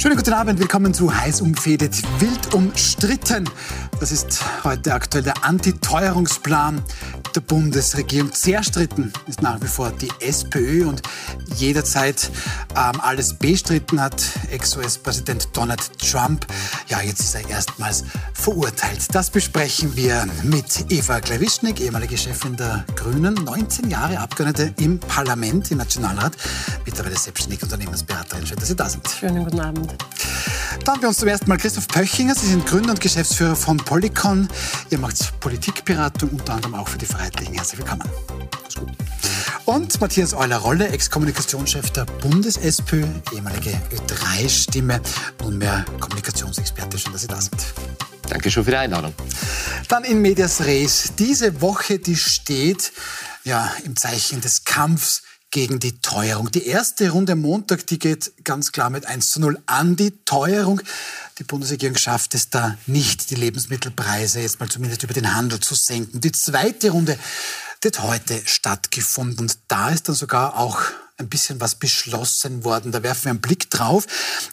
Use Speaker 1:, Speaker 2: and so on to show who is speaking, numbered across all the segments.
Speaker 1: Schönen guten Abend, willkommen zu Heiß umfädet, wild umstritten. Das ist heute aktuell der Antiteuerungsplan der Bundesregierung. Zerstritten ist nach wie vor die SPÖ und jederzeit ähm, alles bestritten hat Ex-US-Präsident Donald Trump. Ja, jetzt ist er erstmals verurteilt. Das besprechen wir mit Eva Klawischnik, ehemalige Chefin der Grünen, 19 Jahre Abgeordnete im Parlament, im Nationalrat, mittlerweile selbstständige Unternehmensberaterin. Schön, dass Sie da sind.
Speaker 2: Schönen guten Abend.
Speaker 1: Dann haben wir uns zum ersten Mal Christoph Pöchinger. Sie sind Gründer und Geschäftsführer von Polycon. Ihr macht Politikberatung, unter anderem auch für die Freiheitlichen. Herzlich willkommen. Und Matthias Euler-Rolle, Ex-Kommunikationschef der Bundes-SPÖ, ehemalige Ö3-Stimme, nunmehr Kommunikationsexperte. Schön, dass Sie da sind.
Speaker 3: Danke schon für die Einladung.
Speaker 1: Dann in Medias Res. Diese Woche, die steht ja, im Zeichen des Kampfs gegen die Teuerung. Die erste Runde Montag, die geht ganz klar mit 1 zu 0 an die Teuerung. Die Bundesregierung schafft es da nicht, die Lebensmittelpreise jetzt mal zumindest über den Handel zu senken. Die zweite Runde hat heute stattgefunden und da ist dann sogar auch ein bisschen was beschlossen worden. Da werfen wir einen Blick drauf.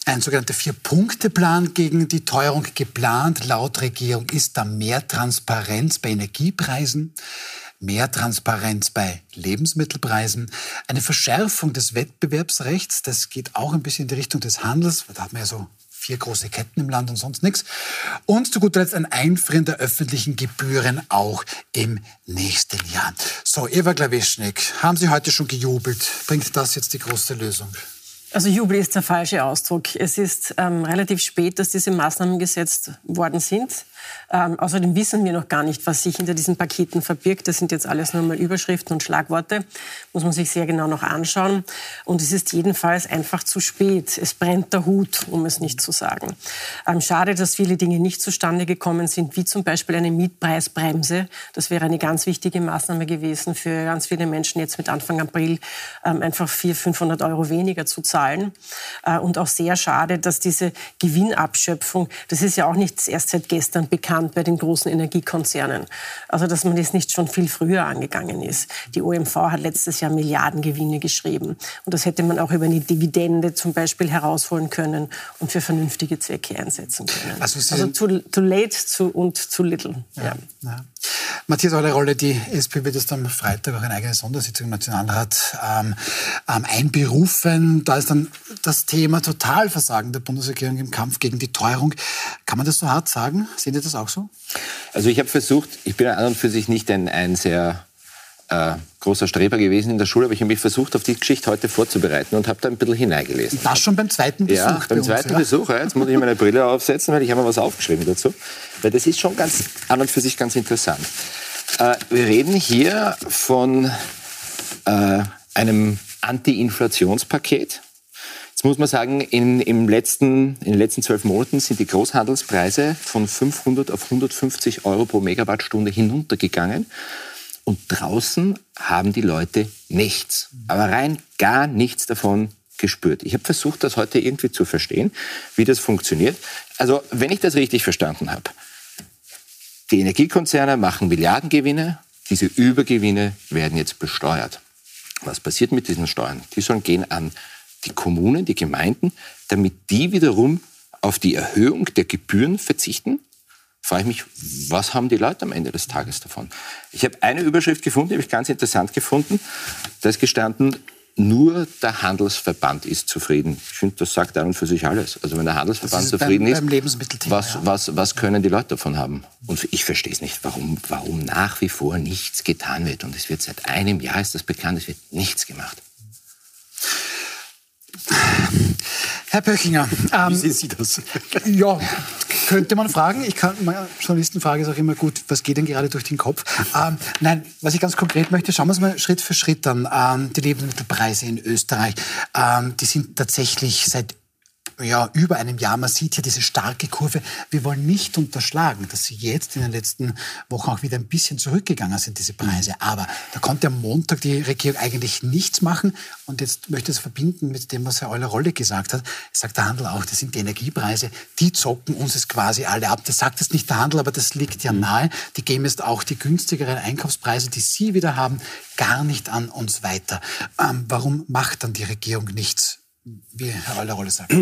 Speaker 1: Ein sogenannter Vier-Punkte-Plan gegen die Teuerung geplant. Laut Regierung ist da mehr Transparenz bei Energiepreisen, mehr Transparenz bei Lebensmittelpreisen, eine Verschärfung des Wettbewerbsrechts. Das geht auch ein bisschen in die Richtung des Handels. Da hat man ja so vier große Ketten im Land und sonst nichts. Und zu guter Letzt ein Einfrieren der öffentlichen Gebühren auch im nächsten Jahr. So, Eva Klawischnik, haben Sie heute schon gejubelt? Bringt das jetzt die große Lösung?
Speaker 2: Also Jubel ist der falsche Ausdruck. Es ist ähm, relativ spät, dass diese Maßnahmen gesetzt worden sind. Ähm, außerdem wissen wir noch gar nicht, was sich hinter diesen Paketen verbirgt. Das sind jetzt alles nur mal Überschriften und Schlagworte. Muss man sich sehr genau noch anschauen. Und es ist jedenfalls einfach zu spät. Es brennt der Hut, um es nicht zu sagen. Ähm, schade, dass viele Dinge nicht zustande gekommen sind, wie zum Beispiel eine Mietpreisbremse. Das wäre eine ganz wichtige Maßnahme gewesen für ganz viele Menschen jetzt mit Anfang April ähm, einfach 400, 500 Euro weniger zu zahlen. Äh, und auch sehr schade, dass diese Gewinnabschöpfung, das ist ja auch nicht erst seit gestern bekannt bei den großen Energiekonzernen. Also dass man das nicht schon viel früher angegangen ist. Die OMV hat letztes Jahr Milliardengewinne geschrieben. Und das hätte man auch über eine Dividende zum Beispiel herausholen können und für vernünftige Zwecke einsetzen können. Also, also too, too, late zu, und too little. Ja, ja.
Speaker 1: Matthias Rolle, die SP wird jetzt am Freitag auch eine eigene Sondersitzung im Nationalrat ähm, ähm, einberufen. Da ist dann das Thema Totalversagen der Bundesregierung im Kampf gegen die Teuerung. Kann man das so hart sagen? Sehen Sie das auch so?
Speaker 3: Also ich habe versucht, ich bin an und für sich nicht ein, ein sehr äh, großer Streber gewesen in der Schule, aber ich habe mich versucht, auf die Geschichte heute vorzubereiten und habe da ein bisschen hineingelesen.
Speaker 1: Das schon beim zweiten Besuch?
Speaker 3: Ja, beim zweiten uns? Besuch. Ja. Jetzt muss ich meine Brille aufsetzen, weil ich habe mir was aufgeschrieben dazu. Weil das ist schon ganz an und für sich ganz interessant. Äh, wir reden hier von äh, einem Anti-Inflationspaket. Jetzt muss man sagen, in, im letzten, in den letzten zwölf Monaten sind die Großhandelspreise von 500 auf 150 Euro pro Megawattstunde hinuntergegangen. Und draußen haben die Leute nichts, aber rein gar nichts davon gespürt. Ich habe versucht, das heute irgendwie zu verstehen, wie das funktioniert. Also, wenn ich das richtig verstanden habe, die Energiekonzerne machen Milliardengewinne, diese Übergewinne werden jetzt besteuert. Was passiert mit diesen Steuern? Die sollen gehen an die Kommunen, die Gemeinden, damit die wiederum auf die Erhöhung der Gebühren verzichten frage ich mich, was haben die Leute am Ende des Tages davon? Ich habe eine Überschrift gefunden, die habe ich ganz interessant gefunden. Da ist gestanden, nur der Handelsverband ist zufrieden. Ich finde, das sagt an und für sich alles. Also wenn der Handelsverband ist zufrieden beim, ist, was, was, was können die Leute davon haben? Und ich verstehe es nicht, warum, warum nach wie vor nichts getan wird. Und es wird seit einem Jahr, ist das bekannt, es wird nichts gemacht.
Speaker 1: Herr Pöchinger.
Speaker 3: Ähm, Wie sehen Sie das?
Speaker 1: Ja, könnte man fragen. Ich kann, Journalistenfrage ist auch immer gut, was geht denn gerade durch den Kopf? Ähm, nein, was ich ganz konkret möchte, schauen wir uns mal Schritt für Schritt an. Ähm, die Lebensmittelpreise in Österreich, ähm, die sind tatsächlich seit ja, über einem Jahr. Man sieht hier diese starke Kurve. Wir wollen nicht unterschlagen, dass sie jetzt in den letzten Wochen auch wieder ein bisschen zurückgegangen sind, diese Preise. Aber da konnte am Montag die Regierung eigentlich nichts machen. Und jetzt möchte ich es verbinden mit dem, was Herr Euler Rolle gesagt hat. Es sagt der Handel auch, das sind die Energiepreise, die zocken uns es quasi alle ab. Das sagt jetzt nicht der Handel, aber das liegt ja nahe. Die geben jetzt auch die günstigeren Einkaufspreise, die Sie wieder haben, gar nicht an uns weiter. Ähm, warum macht dann die Regierung nichts? Wie Herr Euler-Rolle sagt?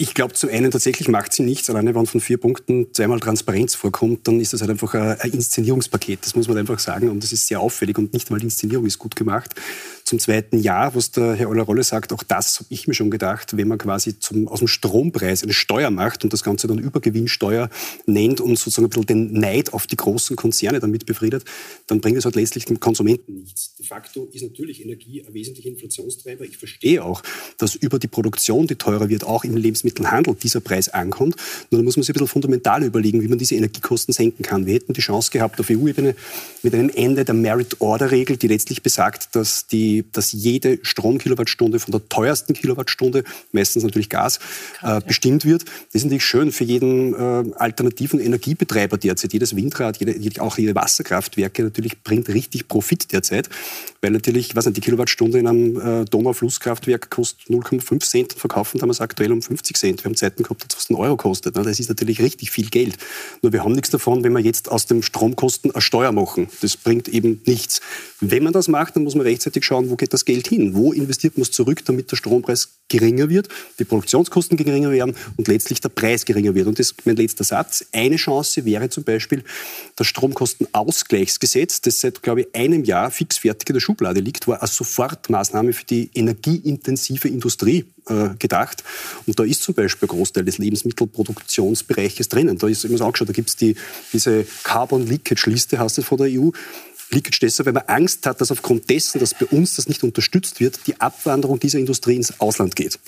Speaker 4: Ich glaube, zum einen tatsächlich macht sie nichts. Alleine wenn von vier Punkten zweimal Transparenz vorkommt, dann ist das halt einfach ein Inszenierungspaket. Das muss man einfach sagen. Und das ist sehr auffällig. Und nicht mal die Inszenierung ist gut gemacht. Zum zweiten Jahr, was der Herr Oller-Rolle sagt, auch das habe ich mir schon gedacht, wenn man quasi zum, aus dem Strompreis eine Steuer macht und das Ganze dann Übergewinnsteuer nennt und sozusagen ein bisschen den Neid auf die großen Konzerne damit befriedet, dann bringt es halt letztlich dem Konsumenten nichts. De facto ist natürlich Energie ein wesentlicher Inflationstreiber. Ich verstehe auch, dass über die Produktion, die teurer wird, auch im Lebensmittel Lebensmittelhandel dieser Preis ankommt. Nur da muss man sich ein bisschen fundamental überlegen, wie man diese Energiekosten senken kann. Wir hätten die Chance gehabt, auf EU-Ebene mit einem Ende der Merit-Order-Regel, die letztlich besagt, dass, die, dass jede Stromkilowattstunde von der teuersten Kilowattstunde, meistens natürlich Gas, äh, bestimmt wird. Das ist natürlich schön für jeden äh, alternativen Energiebetreiber derzeit. Jedes Windrad, jede, auch jede Wasserkraftwerke natürlich bringt richtig Profit derzeit, weil natürlich, was die Kilowattstunde in einem äh, Donauflusskraftwerk kostet 0,5 Cent und verkaufen damals aktuell um 50 Cent. Wir haben Zeiten gehabt, dass es einen Euro kostet. Ne? Das ist natürlich richtig viel Geld. Nur wir haben nichts davon, wenn wir jetzt aus den Stromkosten eine Steuer machen. Das bringt eben nichts. Wenn man das macht, dann muss man rechtzeitig schauen, wo geht das Geld hin? Wo investiert man es zurück, damit der Strompreis geringer wird, die Produktionskosten geringer werden und letztlich der Preis geringer wird. Und das ist mein letzter Satz. Eine Chance wäre zum Beispiel das Stromkostenausgleichsgesetz, das seit, glaube ich, einem Jahr fix fertig in der Schublade liegt, war als Sofortmaßnahme für die energieintensive Industrie äh, gedacht. Und da ist zum Beispiel ein Großteil des Lebensmittelproduktionsbereiches drinnen. Da ist immer angeschaut, da gibt es die, diese Carbon Leakage Liste, heißt es von der EU. Leakage deshalb, weil man Angst hat, dass aufgrund dessen, dass bei uns das nicht unterstützt wird, die Abwanderung dieser Industrie ins Ausland geht.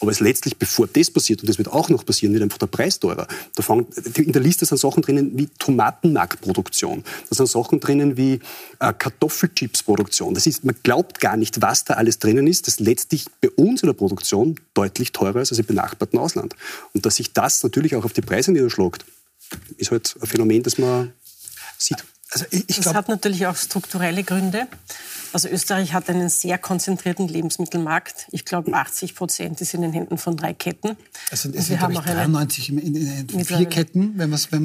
Speaker 4: Aber es letztlich, bevor das passiert, und das wird auch noch passieren, wird einfach der Preis teurer. Da fangen, in der Liste sind Sachen drinnen wie Tomatenmarkproduktion. Da sind Sachen drinnen wie äh, Kartoffelchipsproduktion. Das ist, man glaubt gar nicht, was da alles drinnen ist. Das letztlich bei uns in der Produktion deutlich teurer ist als im benachbarten Ausland. Und dass sich das natürlich auch auf die Preise niederschlägt, ist halt ein Phänomen, das man sieht.
Speaker 2: Also ich, ich das hat natürlich auch strukturelle Gründe. Also Österreich hat einen sehr konzentrierten Lebensmittelmarkt. Ich glaube, 80 Prozent ist in den Händen von drei Ketten.
Speaker 1: Also es sind, haben auch 93 in, in, in vier Ketten, wenn man es wenn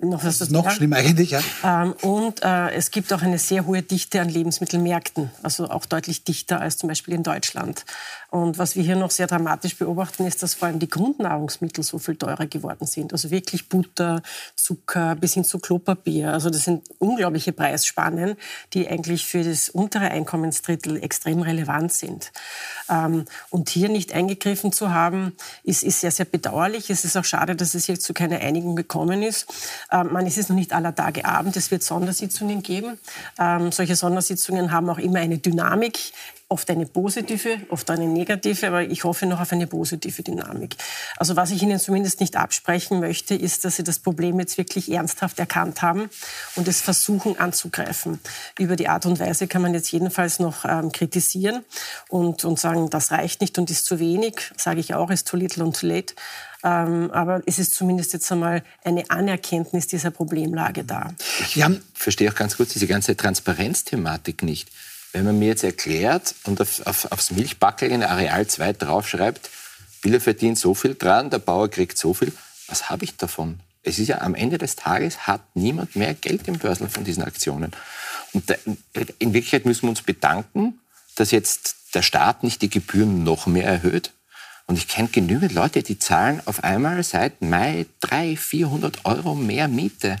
Speaker 1: noch, das ist noch schlimmer eigentlich. Ja.
Speaker 2: Ähm, und äh, es gibt auch eine sehr hohe Dichte an Lebensmittelmärkten, also auch deutlich dichter als zum Beispiel in Deutschland. Und was wir hier noch sehr dramatisch beobachten, ist, dass vor allem die Grundnahrungsmittel so viel teurer geworden sind. Also wirklich Butter, Zucker bis hin zu Klopapier. Also das sind unglaubliche Preisspannen, die eigentlich für das untere Einkommensdrittel extrem relevant sind. Ähm, und hier nicht eingegriffen zu haben, ist, ist sehr, sehr bedauerlich. Es ist auch schade, dass es jetzt zu keiner Einigung gekommen ist. Ähm, man, es ist noch nicht aller Tage Abend. Es wird Sondersitzungen geben. Ähm, solche Sondersitzungen haben auch immer eine Dynamik oft eine positive, oft eine negative, aber ich hoffe noch auf eine positive Dynamik. Also was ich Ihnen zumindest nicht absprechen möchte, ist, dass Sie das Problem jetzt wirklich ernsthaft erkannt haben und es versuchen anzugreifen. Über die Art und Weise kann man jetzt jedenfalls noch ähm, kritisieren und, und sagen, das reicht nicht und ist zu wenig, sage ich auch, ist too little und too late. Ähm, aber es ist zumindest jetzt einmal eine Anerkenntnis dieser Problemlage da.
Speaker 3: Ich verstehe auch ganz kurz diese ganze Transparenzthematik nicht. Wenn man mir jetzt erklärt und auf, auf, aufs Milchbackel in Areal 2 draufschreibt, Biller verdient so viel dran, der Bauer kriegt so viel, was habe ich davon? Es ist ja am Ende des Tages hat niemand mehr Geld im Börsel von diesen Aktionen. Und in Wirklichkeit müssen wir uns bedanken, dass jetzt der Staat nicht die Gebühren noch mehr erhöht. Und ich kenne genügend Leute, die zahlen auf einmal seit Mai 300, 400 Euro mehr Miete.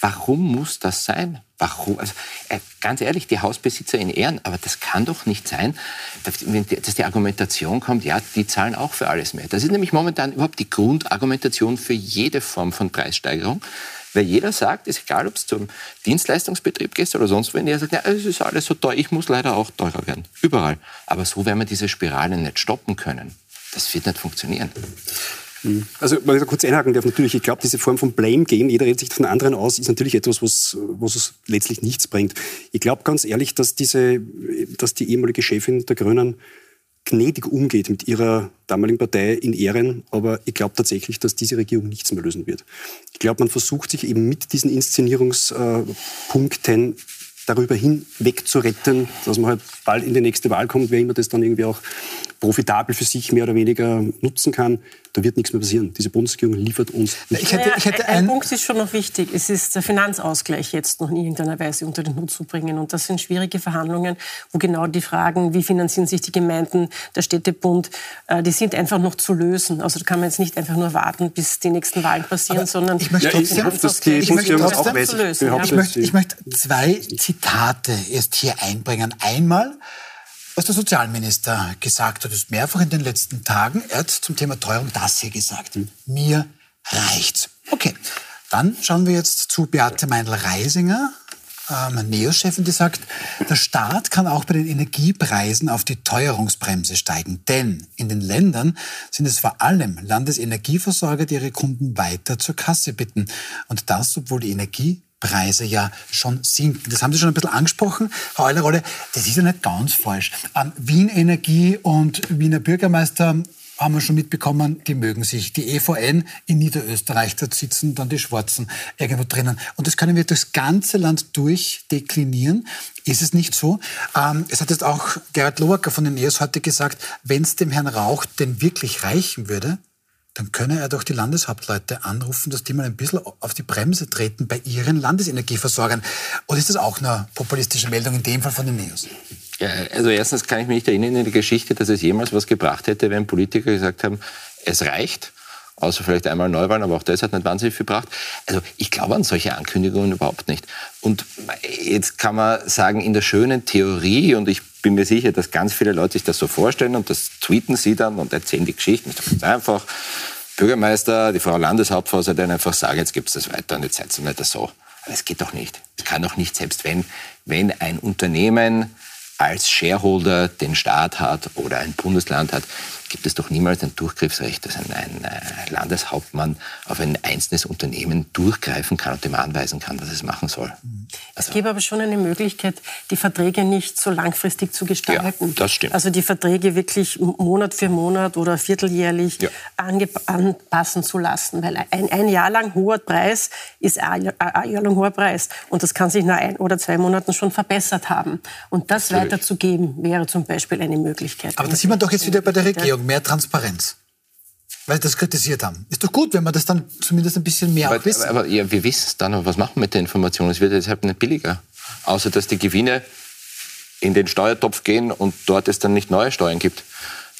Speaker 3: Warum muss das sein? Warum? Also, äh, ganz ehrlich, die Hausbesitzer in Ehren, aber das kann doch nicht sein, dass die Argumentation kommt, ja, die zahlen auch für alles mehr. Das ist nämlich momentan überhaupt die Grundargumentation für jede Form von Preissteigerung. Weil jeder sagt, ist egal, ob es zum Dienstleistungsbetrieb geht oder sonst wohin, der sagt, ja, es ist alles so teuer, ich muss leider auch teurer werden. Überall. Aber so werden wir diese Spirale nicht stoppen können. Das wird nicht funktionieren.
Speaker 4: Mhm. Also, wenn ich da kurz einhaken darf, natürlich, ich glaube, diese Form von Blame Game, jeder redet sich von anderen aus, ist natürlich etwas, was, was es letztlich nichts bringt. Ich glaube ganz ehrlich, dass diese, dass die ehemalige Chefin der Grünen gnädig umgeht mit ihrer damaligen Partei in Ehren, aber ich glaube tatsächlich, dass diese Regierung nichts mehr lösen wird. Ich glaube, man versucht sich eben mit diesen Inszenierungspunkten darüber hinweg zu retten, dass man halt bald in die nächste Wahl kommt, wer immer das dann irgendwie auch profitabel für sich mehr oder weniger nutzen kann, da wird nichts mehr passieren. Diese Bundesregierung liefert uns
Speaker 2: nichts. Ich hätte, ich hätte ein, ein Punkt ist schon noch wichtig. Es ist der Finanzausgleich jetzt noch in irgendeiner Weise unter den Hut zu bringen. Und das sind schwierige Verhandlungen, wo genau die Fragen, wie finanzieren sich die Gemeinden, der Städtebund, äh, die sind einfach noch zu lösen. Also da kann man jetzt nicht einfach nur warten, bis die nächsten Wahlen passieren, Aber sondern
Speaker 1: ich möchte ja, das die ich möchte trotzdem lösen. Ja. Ich, möchte, ich möchte zwei Zitate erst hier einbringen. Einmal was der Sozialminister gesagt hat, ist mehrfach in den letzten Tagen. Er hat zum Thema Teuerung das hier gesagt. Mir reicht's. Okay, dann schauen wir jetzt zu Beate Meindl-Reisinger, ähm, Neos-Chefin, die sagt, der Staat kann auch bei den Energiepreisen auf die Teuerungsbremse steigen. Denn in den Ländern sind es vor allem Landesenergieversorger, die ihre Kunden weiter zur Kasse bitten. Und das, obwohl die Energie Preise ja schon sinken. Das haben Sie schon ein bisschen angesprochen, Frau Eulerrolle. Das ist ja nicht ganz falsch. Ähm, Wien Energie und Wiener Bürgermeister haben wir schon mitbekommen, die mögen sich. Die EVN in Niederösterreich, da sitzen dann die Schwarzen irgendwo drinnen. Und das können wir durchs ganze Land durchdeklinieren. Ist es nicht so? Ähm, es hat jetzt auch Gerhard Loacker von den NEOS heute gesagt, wenn es dem Herrn Rauch denn wirklich reichen würde, dann könne er doch die Landeshauptleute anrufen, dass die mal ein bisschen auf die Bremse treten bei ihren Landesenergieversorgern. Oder ist das auch eine populistische Meldung, in dem Fall von den Neos?
Speaker 3: Ja, also erstens kann ich mich nicht erinnern in der Geschichte, dass es jemals was gebracht hätte, wenn Politiker gesagt haben, es reicht außer vielleicht einmal Neuwahlen, aber auch das hat nicht wahnsinnig viel gebracht. Also ich glaube an solche Ankündigungen überhaupt nicht. Und jetzt kann man sagen, in der schönen Theorie, und ich bin mir sicher, dass ganz viele Leute sich das so vorstellen und das tweeten sie dann und erzählen die Geschichten. Das ist ganz einfach. Bürgermeister, die Frau Landeshauptfrau soll dann einfach sagen, jetzt gibt es das weiter und jetzt seid ihr nicht so. Aber es geht doch nicht. Es kann doch nicht, selbst wenn, wenn ein Unternehmen als Shareholder den Staat hat oder ein Bundesland hat, gibt es doch niemals ein Durchgriffsrecht, dass ein, ein äh, Landeshauptmann auf ein einzelnes Unternehmen durchgreifen kann und dem anweisen kann, was es machen soll.
Speaker 2: Also, es gäbe aber schon eine Möglichkeit, die Verträge nicht so langfristig zu gestalten.
Speaker 3: Ja, das stimmt.
Speaker 2: Also die Verträge wirklich Monat für Monat oder vierteljährlich ja. anpassen zu lassen. Weil ein, ein Jahr lang hoher Preis ist ein, ein Jahr lang hoher Preis. Und das kann sich nach ein oder zwei Monaten schon verbessert haben. Und das Natürlich. weiterzugeben wäre zum Beispiel eine Möglichkeit.
Speaker 1: Aber da sieht man doch jetzt wieder bei der Regierung. Meinung, mehr Transparenz. Weil sie das kritisiert haben. Ist doch gut, wenn wir das dann zumindest ein bisschen mehr
Speaker 3: aber,
Speaker 1: wissen.
Speaker 3: Aber, aber ja, wir wissen es dann, aber was machen wir mit der Information? Es wird deshalb nicht billiger. Außer, dass die Gewinne in den Steuertopf gehen und dort es dann nicht neue Steuern gibt.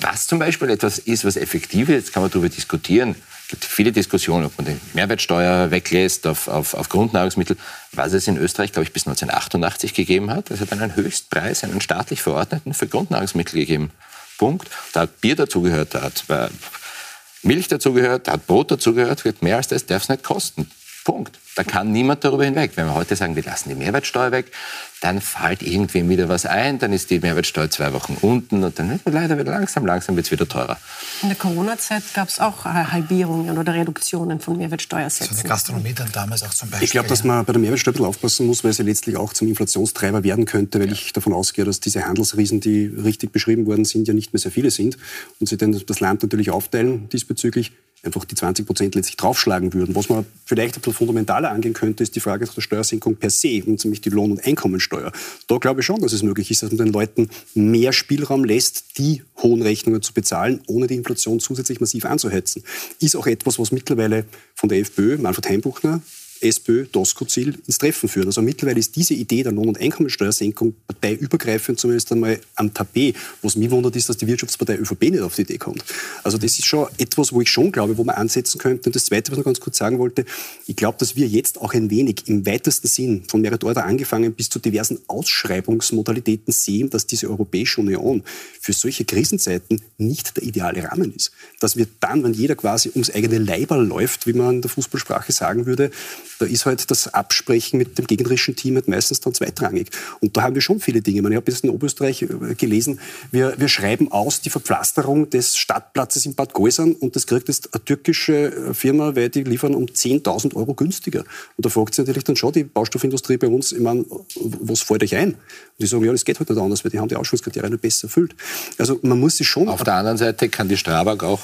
Speaker 3: Was zum Beispiel etwas ist, was effektiv ist, jetzt kann man darüber diskutieren. Es gibt viele Diskussionen, ob man die Mehrwertsteuer weglässt auf, auf, auf Grundnahrungsmittel, was es in Österreich, glaube ich, bis 1988 gegeben hat. Es hat einen Höchstpreis, einen staatlich verordneten für Grundnahrungsmittel gegeben. Punkt. Da hat Bier dazugehört, da hat äh, Milch dazugehört, da hat Brot dazugehört. Mehr als das darf es nicht kosten. Punkt. Da kann niemand darüber hinweg. Wenn wir heute sagen, wir lassen die Mehrwertsteuer weg, dann fällt irgendwem wieder was ein, dann ist die Mehrwertsteuer zwei Wochen unten und dann wird leider wieder langsam, langsam wird es wieder teurer.
Speaker 2: In der Corona-Zeit gab es auch Halbierungen oder Reduktionen von Mehrwertsteuersätzen.
Speaker 1: So eine Gastronomie dann damals auch zum Beispiel.
Speaker 4: Ich glaube, dass man bei der Mehrwertsteuer ein bisschen aufpassen muss, weil sie letztlich auch zum Inflationstreiber werden könnte, weil ja. ich davon ausgehe, dass diese Handelsriesen, die richtig beschrieben worden sind, ja nicht mehr sehr viele sind und sie dann das Land natürlich aufteilen diesbezüglich einfach die 20 Prozent letztlich draufschlagen würden. Was man vielleicht ein bisschen fundamentaler angehen könnte, ist die Frage der Steuersenkung per se, und nämlich die Lohn- und Einkommensteuer. Da glaube ich schon, dass es möglich ist, dass man den Leuten mehr Spielraum lässt, die hohen Rechnungen zu bezahlen, ohne die Inflation zusätzlich massiv anzuhetzen. Ist auch etwas, was mittlerweile von der FPÖ, Manfred Heimbuchner, SPÖ, DOSCO-Ziel ins Treffen führt. Also mittlerweile ist diese Idee der Lohn- und Einkommensteuersenkung parteiübergreifend zumindest einmal am Tapet. Was mich wundert, ist, dass die Wirtschaftspartei ÖVP nicht auf die Idee kommt. Also das ist schon etwas, wo ich schon glaube, wo man ansetzen könnte. Und das Zweite, was ich noch ganz kurz sagen wollte, ich glaube, dass wir jetzt auch ein wenig im weitesten Sinn von Merit Order angefangen bis zu diversen Ausschreibungsmodalitäten sehen, dass diese Europäische Union für solche Krisenzeiten nicht der ideale Rahmen ist. Dass wir dann, wenn jeder quasi ums eigene Leiber läuft, wie man in der Fußballsprache sagen würde, da ist halt das Absprechen mit dem gegnerischen Team halt meistens dann zweitrangig. Und da haben wir schon viele Dinge. Ich, ich habe jetzt in Oberösterreich äh, gelesen, wir, wir schreiben aus die Verpflasterung des Stadtplatzes in Bad Gäusern und das kriegt jetzt eine türkische äh, Firma, weil die liefern um 10.000 Euro günstiger. Und da fragt sich natürlich dann schon die Baustoffindustrie bei uns, ich meine, was fällt euch ein? Und die sagen, ja, das geht halt nicht anders, weil die haben die Ausschlusskriterien besser erfüllt. Also man muss sich schon...
Speaker 3: Auf der anderen Seite kann die Strabag auch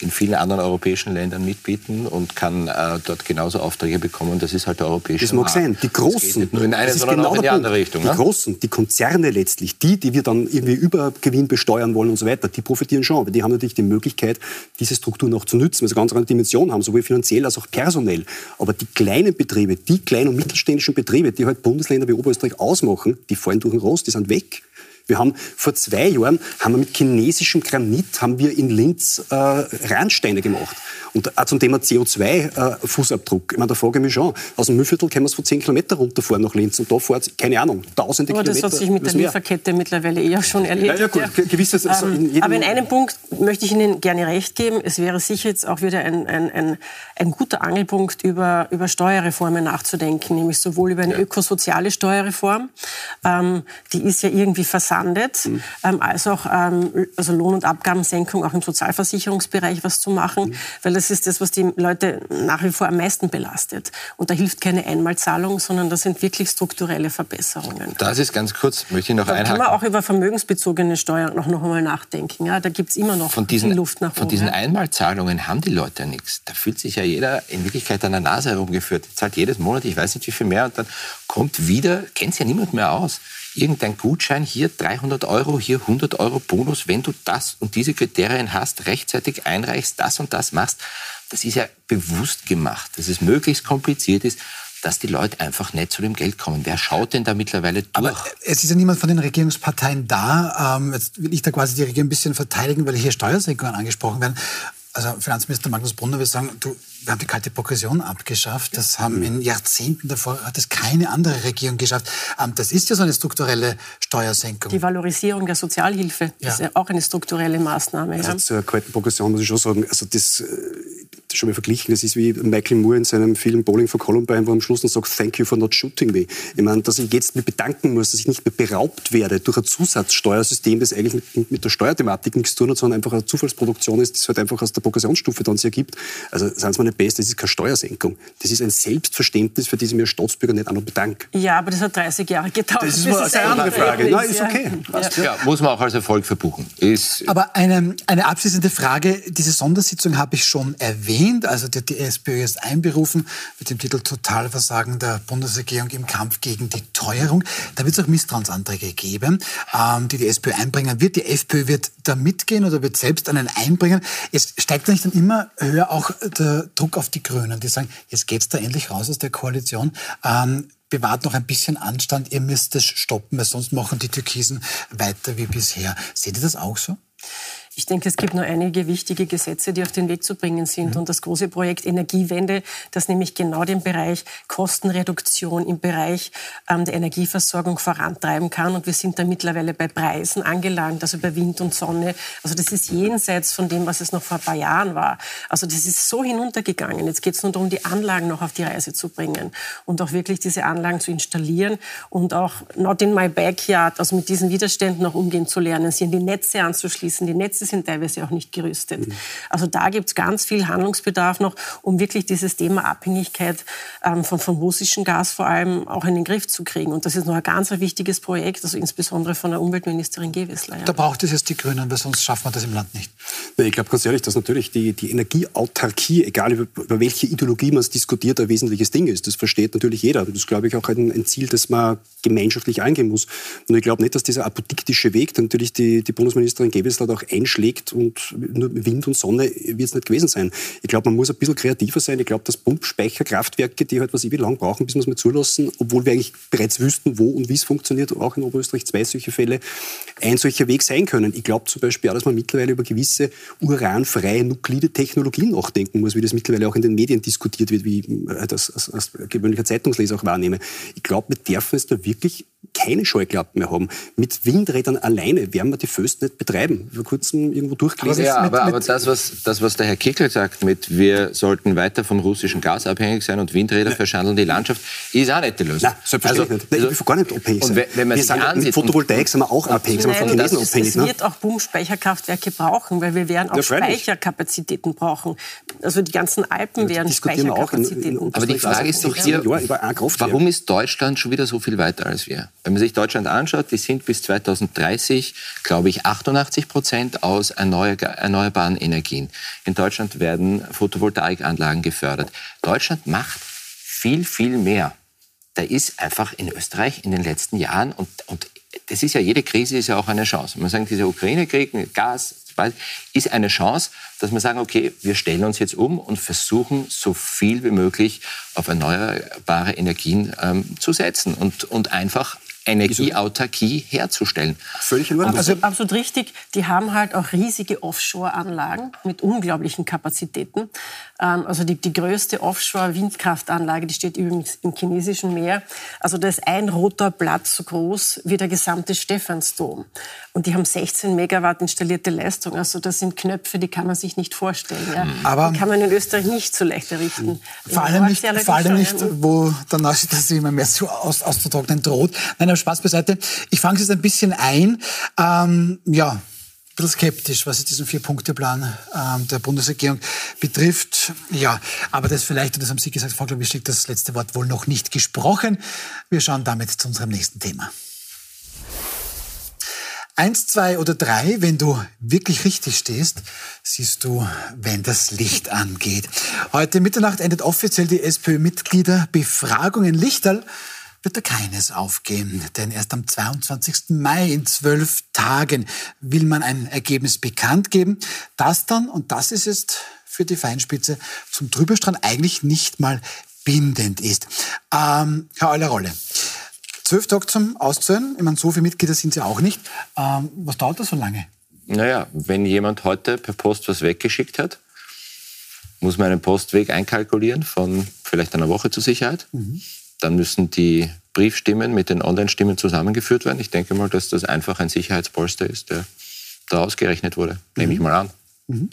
Speaker 3: in vielen anderen europäischen Ländern mitbieten und kann äh, dort genauso Aufträge bekommen. Das ist halt der europäische
Speaker 4: Das mag
Speaker 3: Markt.
Speaker 4: sein. Die Großen,
Speaker 3: nicht nur in eine, sondern
Speaker 4: genau
Speaker 3: auch in die
Speaker 4: der
Speaker 3: andere
Speaker 4: Punkt.
Speaker 3: Richtung.
Speaker 4: Die
Speaker 3: Ne?
Speaker 4: Großen, die Konzerne letztlich, die, die wir dann irgendwie über Gewinn besteuern wollen und so weiter, die profitieren schon. Aber die haben natürlich die Möglichkeit, diese Strukturen auch zu nutzen, weil sie eine ganz andere Dimension haben, sowohl finanziell als auch personell. Aber die kleinen Betriebe, die kleinen und mittelständischen Betriebe, die halt Bundesländer wie Oberösterreich ausmachen, die fallen durch den Rost, die sind weg. Wir haben vor zwei Jahren haben wir mit chinesischem Granit haben wir in Linz äh, Randsteine gemacht. Und auch zum Thema CO2-Fußabdruck. ich meine, da frage ich mich schon, aus dem Müllviertel können wir es von 10 Kilometer runterfahren nach Linz und da fährt keine Ahnung, tausende
Speaker 2: Aber das
Speaker 4: Kilometer.
Speaker 2: hat sich mit der
Speaker 4: mehr.
Speaker 2: Lieferkette mittlerweile eher schon erledigt.
Speaker 4: Ja, ja, gut, ge- gewisses- also in
Speaker 2: ähm,
Speaker 4: jedem-
Speaker 2: aber in einem Punkt möchte ich Ihnen gerne recht geben. Es wäre sicher jetzt auch wieder ein, ein, ein, ein guter Angelpunkt, über, über Steuerreformen nachzudenken, nämlich sowohl über eine ökosoziale Steuerreform, ähm, die ist ja irgendwie versandet,
Speaker 4: Mhm.
Speaker 2: ähm, als auch ähm, also Lohn- und Abgabensenkung auch im Sozialversicherungsbereich was zu machen,
Speaker 4: Mhm.
Speaker 2: weil das ist das, was die Leute nach wie vor am meisten belastet. Und da hilft keine Einmalzahlung, sondern das sind wirklich strukturelle Verbesserungen.
Speaker 3: Das ist ganz kurz, möchte ich noch
Speaker 2: Da kann
Speaker 3: einhaken.
Speaker 2: man auch über vermögensbezogene Steuern noch, noch einmal nachdenken. Ja, da gibt es immer noch
Speaker 3: von diesen,
Speaker 2: viel Luft nach
Speaker 3: von
Speaker 2: oben.
Speaker 3: diesen
Speaker 2: ja.
Speaker 3: Einmalzahlungen haben die Leute ja nichts. Da fühlt sich ja jeder in Wirklichkeit an der Nase herumgeführt. Die zahlt jedes Monat, ich weiß nicht wie viel mehr, und dann kommt wieder, kennt ja niemand mehr aus. Irgendein Gutschein, hier 300 Euro, hier 100 Euro Bonus, wenn du das und diese Kriterien hast, rechtzeitig einreichst, das und das machst. Das ist ja bewusst gemacht, dass es möglichst kompliziert ist, dass die Leute einfach nicht zu dem Geld kommen. Wer schaut denn da mittlerweile durch?
Speaker 1: Aber es ist ja niemand von den Regierungsparteien da. Ähm, jetzt will ich da quasi die Regierung ein bisschen verteidigen, weil hier Steuersenkungen angesprochen werden. Also Finanzminister Magnus Brunner will sagen, du, wir haben die kalte Progression abgeschafft. Das haben in Jahrzehnten davor hat das keine andere Regierung geschafft. Ähm, das ist ja so eine strukturelle Steuersenkung.
Speaker 2: Die Valorisierung der Sozialhilfe
Speaker 1: Ja.
Speaker 2: ist ja auch eine strukturelle Maßnahme.
Speaker 4: Also
Speaker 2: ja.
Speaker 4: zur kalten Progression muss ich schon sagen, also das, äh, schon mal verglichen, das ist wie Michael Moore in seinem Film Bowling for Columbine, wo er am Schluss dann sagt, thank you for not shooting me. Ich meine, dass ich jetzt mich bedanken muss, dass ich nicht mehr beraubt werde durch ein Zusatzsteuersystem, das eigentlich mit, mit der Steuerthematik nichts zu tun hat, sondern einfach eine Zufallsproduktion ist, das halt einfach aus der Progressionsstufe dann sich ergibt. Also seien Sie mir nicht best, das ist keine Steuersenkung. Das ist ein Selbstverständnis, für das ich mir als Staatsbürger nicht auch noch bedanke.
Speaker 2: ja, aber das hat 30 Jahre gedauert.
Speaker 4: Das ist eine andere Frage.
Speaker 2: ist,
Speaker 4: Nein, ist
Speaker 2: ja.
Speaker 4: okay.
Speaker 2: Ja.
Speaker 3: ja, muss man auch als Erfolg verbuchen. Ist,
Speaker 1: Aber eine, eine abschließende Frage. Diese Sondersitzung habe ich schon erwähnt. Also die, die SPÖ ist einberufen mit dem Titel Totalversagen der Bundesregierung im Kampf gegen die Teuerung. Da wird es auch Misstrauensanträge geben, ähm, die die SPÖ einbringen wird. Die FPÖ wird da mitgehen oder wird selbst einen einbringen. Es steigt nicht dann immer höher auch der Druck auf die Grünen, die sagen, jetzt geht's da endlich raus aus der Koalition. Ähm, bewahrt noch ein bisschen Anstand, ihr müsst es stoppen, weil sonst machen die Türkisen weiter wie bisher. Seht ihr das auch so?
Speaker 2: Ich denke, es gibt noch einige wichtige Gesetze, die auf den Weg zu bringen sind. Und das große Projekt Energiewende, das nämlich genau den Bereich Kostenreduktion im Bereich ähm, der Energieversorgung vorantreiben kann. Und wir sind da mittlerweile bei Preisen angelangt, also bei Wind und Sonne. Also das ist jenseits von dem, was es noch vor ein paar Jahren war. Also das ist so hinuntergegangen. Jetzt geht es nur darum, die Anlagen noch auf die Reise zu bringen und auch wirklich diese Anlagen zu installieren und auch not in my backyard, also mit diesen Widerständen auch umgehen zu lernen, sie in die Netze anzuschließen. Die Netze sind teilweise auch nicht gerüstet. Also da gibt es ganz viel Handlungsbedarf noch, um wirklich dieses Thema Abhängigkeit ähm, von, von russischem Gas vor allem auch in den Griff zu kriegen. Und das ist noch ein ganz ein wichtiges Projekt, also insbesondere von der Umweltministerin Gewessler. Ja.
Speaker 1: Da braucht es jetzt die Grünen, weil sonst schaffen wir das im Land nicht.
Speaker 4: Nee, ich glaube ganz ehrlich, dass natürlich die, die Energieautarkie, egal über, über welche Ideologie man es diskutiert, ein wesentliches Ding ist. Das versteht natürlich jeder. Und das ist, glaube ich, auch ein, ein Ziel, das man gemeinschaftlich eingehen muss. Und ich glaube nicht, dass dieser apodiktische Weg, der natürlich die, die Bundesministerin Gewessler auch einschlägt und nur Wind und Sonne wird es nicht gewesen sein. Ich glaube, man muss ein bisschen kreativer sein. Ich glaube, dass Pumpspeicherkraftwerke, die halt was ewig lang brauchen, bis wir es mal zulassen, obwohl wir eigentlich bereits wüssten, wo und wie es funktioniert, auch in Oberösterreich zwei solche Fälle, ein solcher Weg sein können. Ich glaube zum Beispiel auch, dass man mittlerweile über gewisse uranfreie nuklide Technologien nachdenken muss, wie das mittlerweile auch in den Medien diskutiert wird, wie ich das als, als gewöhnlicher Zeitungsleser auch wahrnehme. Ich glaube, wir dürfen es da wirklich keine Scheuklappen mehr haben. Mit Windrädern alleine werden wir die Föst nicht betreiben. Vor kurzem irgendwo durchgelesen.
Speaker 3: ja,
Speaker 1: mit-
Speaker 3: aber, aber das, was, das, was der Herr Kickel sagt, mit wir sollten weiter vom russischen Gas abhängig sein und Windräder verschandeln die Landschaft, ist auch nicht die Lösung.
Speaker 4: Nein, selbstverständlich nicht. Nein, ich will gar nicht abhängig
Speaker 3: und
Speaker 4: sein.
Speaker 3: wenn, wenn man
Speaker 4: wir
Speaker 3: sich
Speaker 4: sind,
Speaker 3: ansieht,
Speaker 4: mit Photovoltaik sind wir auch abhängig, sind wir von
Speaker 2: Nein,
Speaker 4: Chinesen
Speaker 2: es,
Speaker 4: abhängig.
Speaker 2: es
Speaker 4: Ne?
Speaker 2: wird auch Pumpspeicherkraftwerke brauchen, weil wir werden auch
Speaker 4: Ja.
Speaker 2: Speicherkapazitäten brauchen. Also die ganzen Alpen werden
Speaker 4: in- in-
Speaker 2: Speicherkapazitäten.
Speaker 3: aber die Frage ist doch hier, warum ist Deutschland schon wieder so viel weiter als wir? Wenn man sich Deutschland anschaut, die sind bis 2030, glaube ich, 88 Prozent aus erneuerbaren Energien. In Deutschland werden Photovoltaikanlagen gefördert. Deutschland macht viel, viel mehr. Da ist einfach in Österreich in den letzten Jahren, und, und das ist ja, jede Krise ist ja auch eine Chance. Man sagt, dieser Ukraine-Krieg, Gas, ist eine Chance, dass wir sagen, okay, wir stellen uns jetzt um und versuchen, so viel wie möglich auf erneuerbare Energien ähm, zu setzen und, und einfach Energieautarkie herzustellen.
Speaker 2: Völlig in Also absolut richtig. Die haben halt auch riesige Offshore-Anlagen mit unglaublichen Kapazitäten. Ähm, also die, die größte Offshore-Windkraftanlage, die steht übrigens im chinesischen Meer. Also da ist ein roter Blatt so groß wie der gesamte Stephansdom. Und die haben 16 Megawatt installierte Leistung. Also das sind Knöpfe, die kann man sich nicht vorstellen. Ja. Aber die kann man in Österreich nicht so leicht errichten.
Speaker 1: Vor allem nicht, vor allem nicht wo der das immer mehr so aus, auszutrocknen droht. Nein, Spaß beiseite. Ich fange jetzt ein bisschen ein. Ähm, ja, bisschen skeptisch, was diesen Vier-Punkte-Plan ähm, der Bundesregierung betrifft. Ja, aber das vielleicht, und das haben Sie gesagt, Frau Globischek, das letzte Wort wohl noch nicht gesprochen. Wir schauen damit zu unserem nächsten Thema. Eins, zwei oder drei, wenn du wirklich richtig stehst, siehst du, wenn das Licht angeht. Heute Mitternacht endet offiziell die SPÖ-Mitgliederbefragung in Lichterl wird da keines aufgehen. Denn erst am 22. Mai in zwölf Tagen will man ein Ergebnis bekannt geben, das dann, und das ist jetzt für die Feinspitze, zum Drüberstrand eigentlich nicht mal bindend ist. Ähm, Herr Euler-Rolle. Zwölf Tage zum Auszählen. Ich meine, so viele Mitglieder sind Sie auch nicht. Ähm, was dauert das so lange?
Speaker 3: Naja, wenn jemand heute per Post was weggeschickt hat, muss man einen Postweg einkalkulieren von vielleicht einer Woche zur Sicherheit. Mhm. Dann müssen die Briefstimmen mit den Online-Stimmen zusammengeführt werden. Ich denke mal, dass das einfach ein Sicherheitspolster ist, der da ausgerechnet wurde. Mhm. Nehme ich mhm. mal an. Mhm.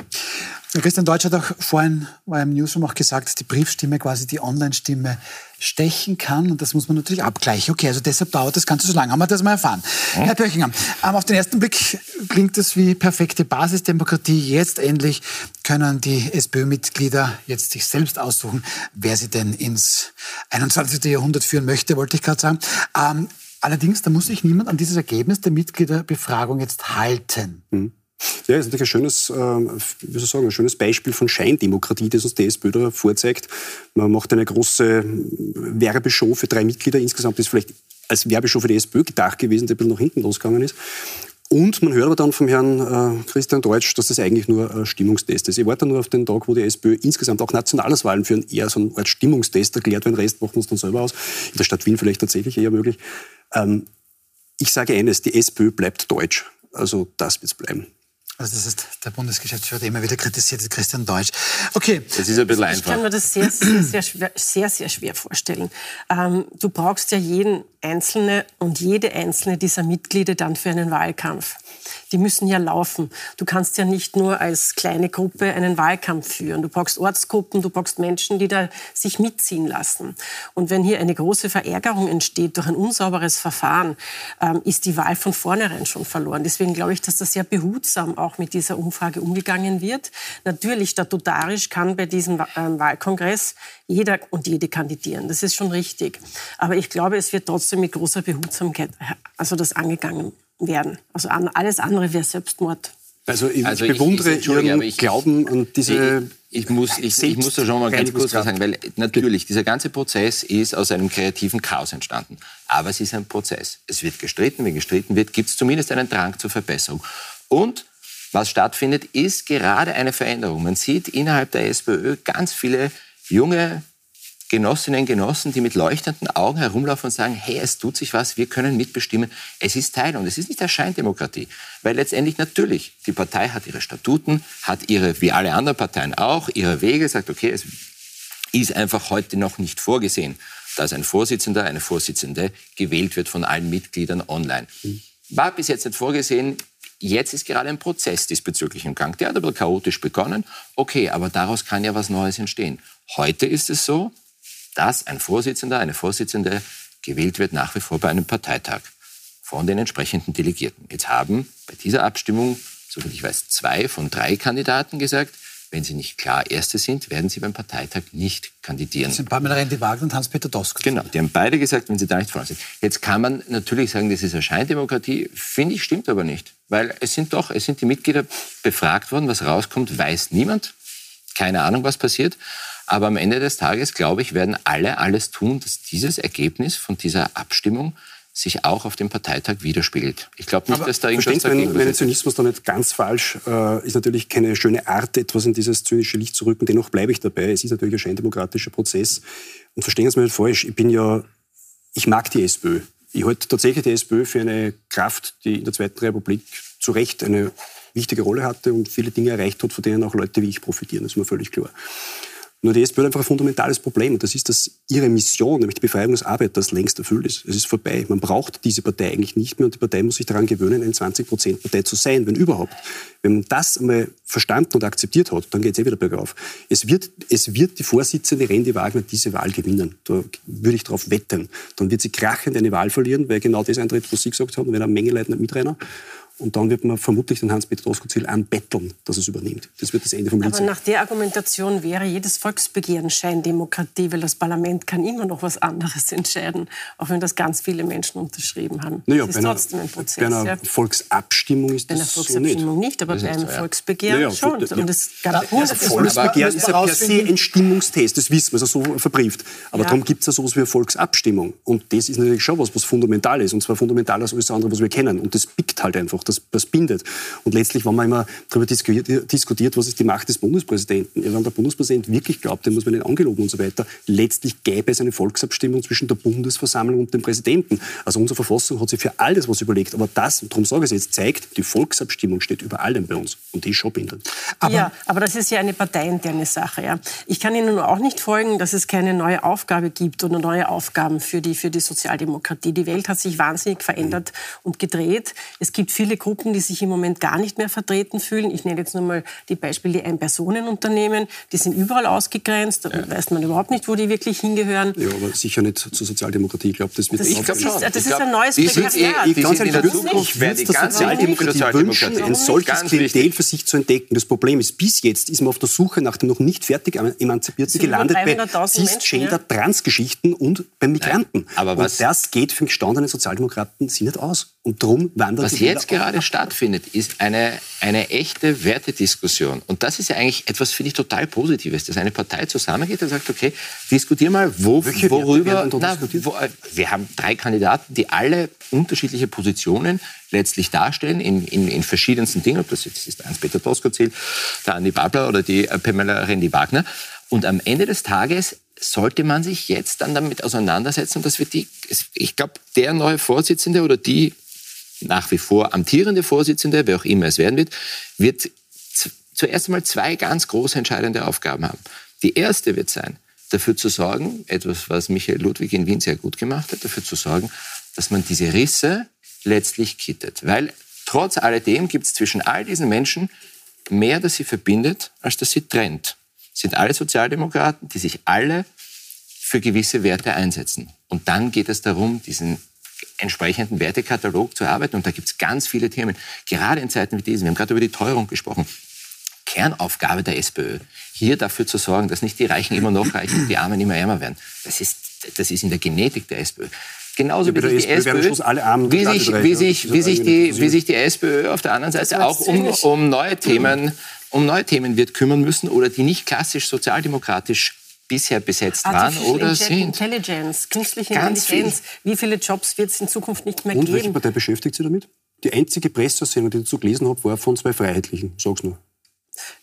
Speaker 1: Christian Deutsch hat auch vorhin war im Newsroom auch gesagt, die Briefstimme quasi die Online-Stimme stechen kann. Und das muss man natürlich abgleichen. Okay, also deshalb dauert das Ganze so lange. Haben wir das mal erfahren. Ja. Herr Pöchinger, ähm, auf den ersten Blick klingt das wie perfekte Basisdemokratie. Jetzt endlich können die SPÖ-Mitglieder jetzt sich selbst aussuchen, wer sie denn ins 21. Jahrhundert führen möchte, wollte ich gerade sagen. Ähm, allerdings, da muss sich niemand an dieses Ergebnis der Mitgliederbefragung jetzt halten. Mhm.
Speaker 4: Ja, ist natürlich ein schönes, äh, wie soll sagen, ein schönes Beispiel von Scheindemokratie, das uns die SPÖ da vorzeigt. Man macht eine große Werbeshow für drei Mitglieder. Insgesamt ist vielleicht als Werbeshow für die SPÖ gedacht gewesen, der ein bisschen nach hinten losgegangen ist. Und man hört aber dann vom Herrn äh, Christian Deutsch, dass das eigentlich nur ein Stimmungstest ist. Ich warte nur auf den Tag, wo die SPÖ insgesamt auch Nationalwahlen führen, eher so eine Art Stimmungstest erklärt, den Rest machen wir uns dann selber aus. In der Stadt Wien vielleicht tatsächlich eher möglich. Ähm, ich sage eines, die SPÖ bleibt deutsch. Also das wird es bleiben.
Speaker 1: Also das ist der Bundesgeschäftsführer, der immer wieder kritisiert ist, Christian Deutsch. Okay.
Speaker 3: Das ist ein bisschen einfach.
Speaker 2: Ich kann mir das sehr, sehr, sehr, schwer, sehr, sehr schwer vorstellen. Ähm, du brauchst ja jeden Einzelne und jede einzelne dieser Mitglieder dann für einen Wahlkampf die müssen ja laufen. Du kannst ja nicht nur als kleine Gruppe einen Wahlkampf führen. Du brauchst Ortsgruppen, du brauchst Menschen, die da sich mitziehen lassen. Und wenn hier eine große Verärgerung entsteht durch ein unsauberes Verfahren, ähm, ist die Wahl von vornherein schon verloren. Deswegen glaube ich, dass das sehr behutsam auch mit dieser Umfrage umgegangen wird. Natürlich, statutarisch kann bei diesem ähm, Wahlkongress jeder und jede kandidieren. Das ist schon richtig. Aber ich glaube, es wird trotzdem mit großer Behutsamkeit also das angegangen werden. Also alles andere wäre Selbstmord.
Speaker 4: Also ich, also ich bewundere ich, Ihren ich, Glauben an diese...
Speaker 3: Ich, muss, ich, ich muss da schon mal ganz kurz was sagen, weil natürlich, dieser ganze Prozess ist aus einem kreativen Chaos entstanden. Aber es ist ein Prozess. Es wird gestritten. Wenn gestritten wird, gibt es zumindest einen Drang zur Verbesserung. Und was stattfindet, ist gerade eine Veränderung. Man sieht innerhalb der SPÖ ganz viele junge Genossinnen und Genossen, die mit leuchtenden Augen herumlaufen und sagen, hey, es tut sich was, wir können mitbestimmen. Es ist Teil und es ist nicht der Scheindemokratie. Weil letztendlich natürlich, die Partei hat ihre Statuten, hat ihre, wie alle anderen Parteien auch, ihre Wege, sagt, okay, es ist einfach heute noch nicht vorgesehen, dass ein Vorsitzender, eine Vorsitzende gewählt wird von allen Mitgliedern online. War bis jetzt nicht vorgesehen, Jetzt ist gerade ein Prozess diesbezüglich im Gang. Der hat aber chaotisch begonnen. Okay, aber daraus kann ja was Neues entstehen. Heute ist es so, dass ein Vorsitzender, eine Vorsitzende gewählt wird nach wie vor bei einem Parteitag von den entsprechenden Delegierten. Jetzt haben bei dieser Abstimmung, soviel ich weiß, zwei von drei Kandidaten gesagt, wenn Sie nicht klar Erste sind, werden Sie beim Parteitag nicht kandidieren. Das
Speaker 1: sind Pamela Rendi-Wagner und Hans-Peter Dosk.
Speaker 3: Genau, die haben beide gesagt, wenn sie da nicht vorne sind. Jetzt kann man natürlich sagen, das ist eine Scheindemokratie. Finde ich, stimmt aber nicht. Weil es sind doch, es sind die Mitglieder befragt worden, was rauskommt, weiß niemand. Keine Ahnung, was passiert. Aber am Ende des Tages, glaube ich, werden alle alles tun, dass dieses Ergebnis von dieser Abstimmung sich auch auf dem Parteitag widerspiegelt. Ich glaube nicht,
Speaker 4: Aber
Speaker 3: dass da irgendwas
Speaker 4: dagegen mein, mein Zynismus da nicht ganz falsch äh, ist natürlich keine schöne Art, etwas in dieses zynische Licht zu rücken. Dennoch bleibe ich dabei. Es ist natürlich ein scheindemokratischer Prozess. Und verstehen Sie mich nicht falsch. Ich bin ja, ich mag die SPÖ. Ich halte tatsächlich die SPÖ für eine Kraft, die in der Zweiten Republik zu Recht eine wichtige Rolle hatte und viele Dinge erreicht hat, von denen auch Leute wie ich profitieren. Das ist mir völlig klar. Nur die SPÖ hat einfach ein fundamentales Problem. Und das ist, dass ihre Mission, nämlich die Befreiung des Arbeiters, längst erfüllt ist. Es ist vorbei. Man braucht diese Partei eigentlich nicht mehr. Und die Partei muss sich daran gewöhnen, eine 20-Prozent-Partei zu sein, wenn überhaupt. Wenn man das einmal verstanden und akzeptiert hat, dann geht es eh wieder bergauf. Es wird, es wird die Vorsitzende Randy Wagner diese Wahl gewinnen. Da würde ich darauf wetten. Dann wird sie krachend eine Wahl verlieren, weil genau das eintritt, was Sie gesagt haben, wenn eine Menge Leute mitrennen. Und dann wird man vermutlich den Hans-Peter Doskozil anbetteln, dass er es übernimmt. Das wird das Ende vom Lied
Speaker 2: Aber nach der Argumentation wäre jedes Volksbegehren Scheindemokratie, weil das Parlament kann immer noch was anderes entscheiden, auch wenn das ganz viele Menschen unterschrieben haben.
Speaker 4: Naja, das ist trotzdem ein Prozess. Bei einer ja. Volksabstimmung ist das Bei einer
Speaker 2: Volksabstimmung
Speaker 4: so
Speaker 2: nicht. nicht, aber bei einem Volksbegehren naja, schon. Ja. Und
Speaker 4: es gab ja, also Volksbegehren ist ja per se ein Stimmungstest, das wissen wir, ist so verbrieft. Aber ja. darum gibt es ja sowas wie eine Volksabstimmung. Und das ist natürlich schon was, was fundamental ist. Und zwar fundamentaler als alles andere, was wir kennen. Und das pickt halt einfach das, das bindet. Und letztlich, wenn man immer darüber diskutiert, was ist die Macht des Bundespräsidenten, ja, wenn der Bundespräsident wirklich glaubt, dann muss man ihn angeloben und so weiter, letztlich gäbe es eine Volksabstimmung zwischen der Bundesversammlung und dem Präsidenten. Also unsere Verfassung hat sich für alles was überlegt. Aber das, darum sage ich es jetzt, zeigt, die Volksabstimmung steht über allem bei uns. Und die ist schon bindend.
Speaker 2: Aber ja, aber das ist ja eine parteiinterne Sache. Ja. Ich kann Ihnen nur auch nicht folgen, dass es keine neue Aufgabe gibt oder neue Aufgaben für die, für die Sozialdemokratie. Die Welt hat sich wahnsinnig verändert und gedreht. Es gibt viele Gruppen, die sich im Moment gar nicht mehr vertreten fühlen. Ich nenne jetzt nur mal die Beispiele Ein-Personen-Unternehmen. Die sind überall ausgegrenzt. Da ja. weiß man überhaupt nicht, wo die wirklich hingehören.
Speaker 4: Ja, aber sicher nicht zur Sozialdemokratie. Ich glaube, das wird
Speaker 2: das,
Speaker 4: ich
Speaker 2: glaub schon. das ist ein neues Prekariat.
Speaker 4: Ich, ganz ehrlich, in der Zukunft werden die Sozialdemokratie wünschen, ein solches Klientel für sich zu entdecken. Das Problem ist, bis jetzt ist man auf der Suche nach dem noch nicht fertig emanzipierten gelandet bei Cis-Gender-Trans-Geschichten und bei Migranten.
Speaker 3: Ja, aber was,
Speaker 4: und das geht für gestandene Sozialdemokraten sie nicht aus. Und darum wandert
Speaker 3: Was jetzt gerade stattfindet, ist eine, eine echte Wertediskussion. Und das ist ja eigentlich etwas, finde ich, total Positives, dass eine Partei zusammengeht und sagt, okay, diskutier mal, wo, worüber... Na, wo, äh, wir haben drei Kandidaten, die alle unterschiedliche Positionen letztlich darstellen in, in, in verschiedensten Dingen, ob das jetzt ist Hans-Peter Doskozil, der Andi Babler oder die äh, Pamela Rendi-Wagner. Und am Ende des Tages sollte man sich jetzt dann damit auseinandersetzen, dass wir die, ich glaube, der neue Vorsitzende oder die nach wie vor amtierende Vorsitzende, wer auch immer es werden wird, wird zuerst einmal zwei ganz große entscheidende Aufgaben haben. Die erste wird sein, dafür zu sorgen, etwas, was Michael Ludwig in Wien sehr gut gemacht hat, dafür zu sorgen, dass man diese Risse letztlich kittet. Weil trotz alledem gibt es zwischen all diesen Menschen mehr, das sie verbindet, als das sie trennt. Es sind alle Sozialdemokraten, die sich alle für gewisse Werte einsetzen. Und dann geht es darum, diesen entsprechenden Wertekatalog zu arbeiten. Und da gibt es ganz viele Themen, gerade in Zeiten wie diesen. Wir haben gerade über die Teuerung gesprochen. Kernaufgabe der SPÖ, hier dafür zu sorgen, dass nicht die Reichen immer noch reicher und die Armen immer ärmer werden. Das ist, das ist in der Genetik der SPÖ. Genauso ja, wie sich die SPÖ, wie sich, wie sich, wie sich die, wie sich die SPÖ auf der anderen Seite auch um, um neue Themen, um neue Themen wird kümmern müssen oder die nicht klassisch sozialdemokratisch bisher besetzt waren oder sind.
Speaker 2: Intelligence, künstliche Ganz Intelligenz. Viel. Wie viele Jobs wird es in Zukunft nicht mehr
Speaker 4: Und
Speaker 2: geben?
Speaker 4: Und welche Partei beschäftigt sich damit? Die einzige Presseaussendung, die ich dazu gelesen habe, war von zwei Freiheitlichen. Sag's nur.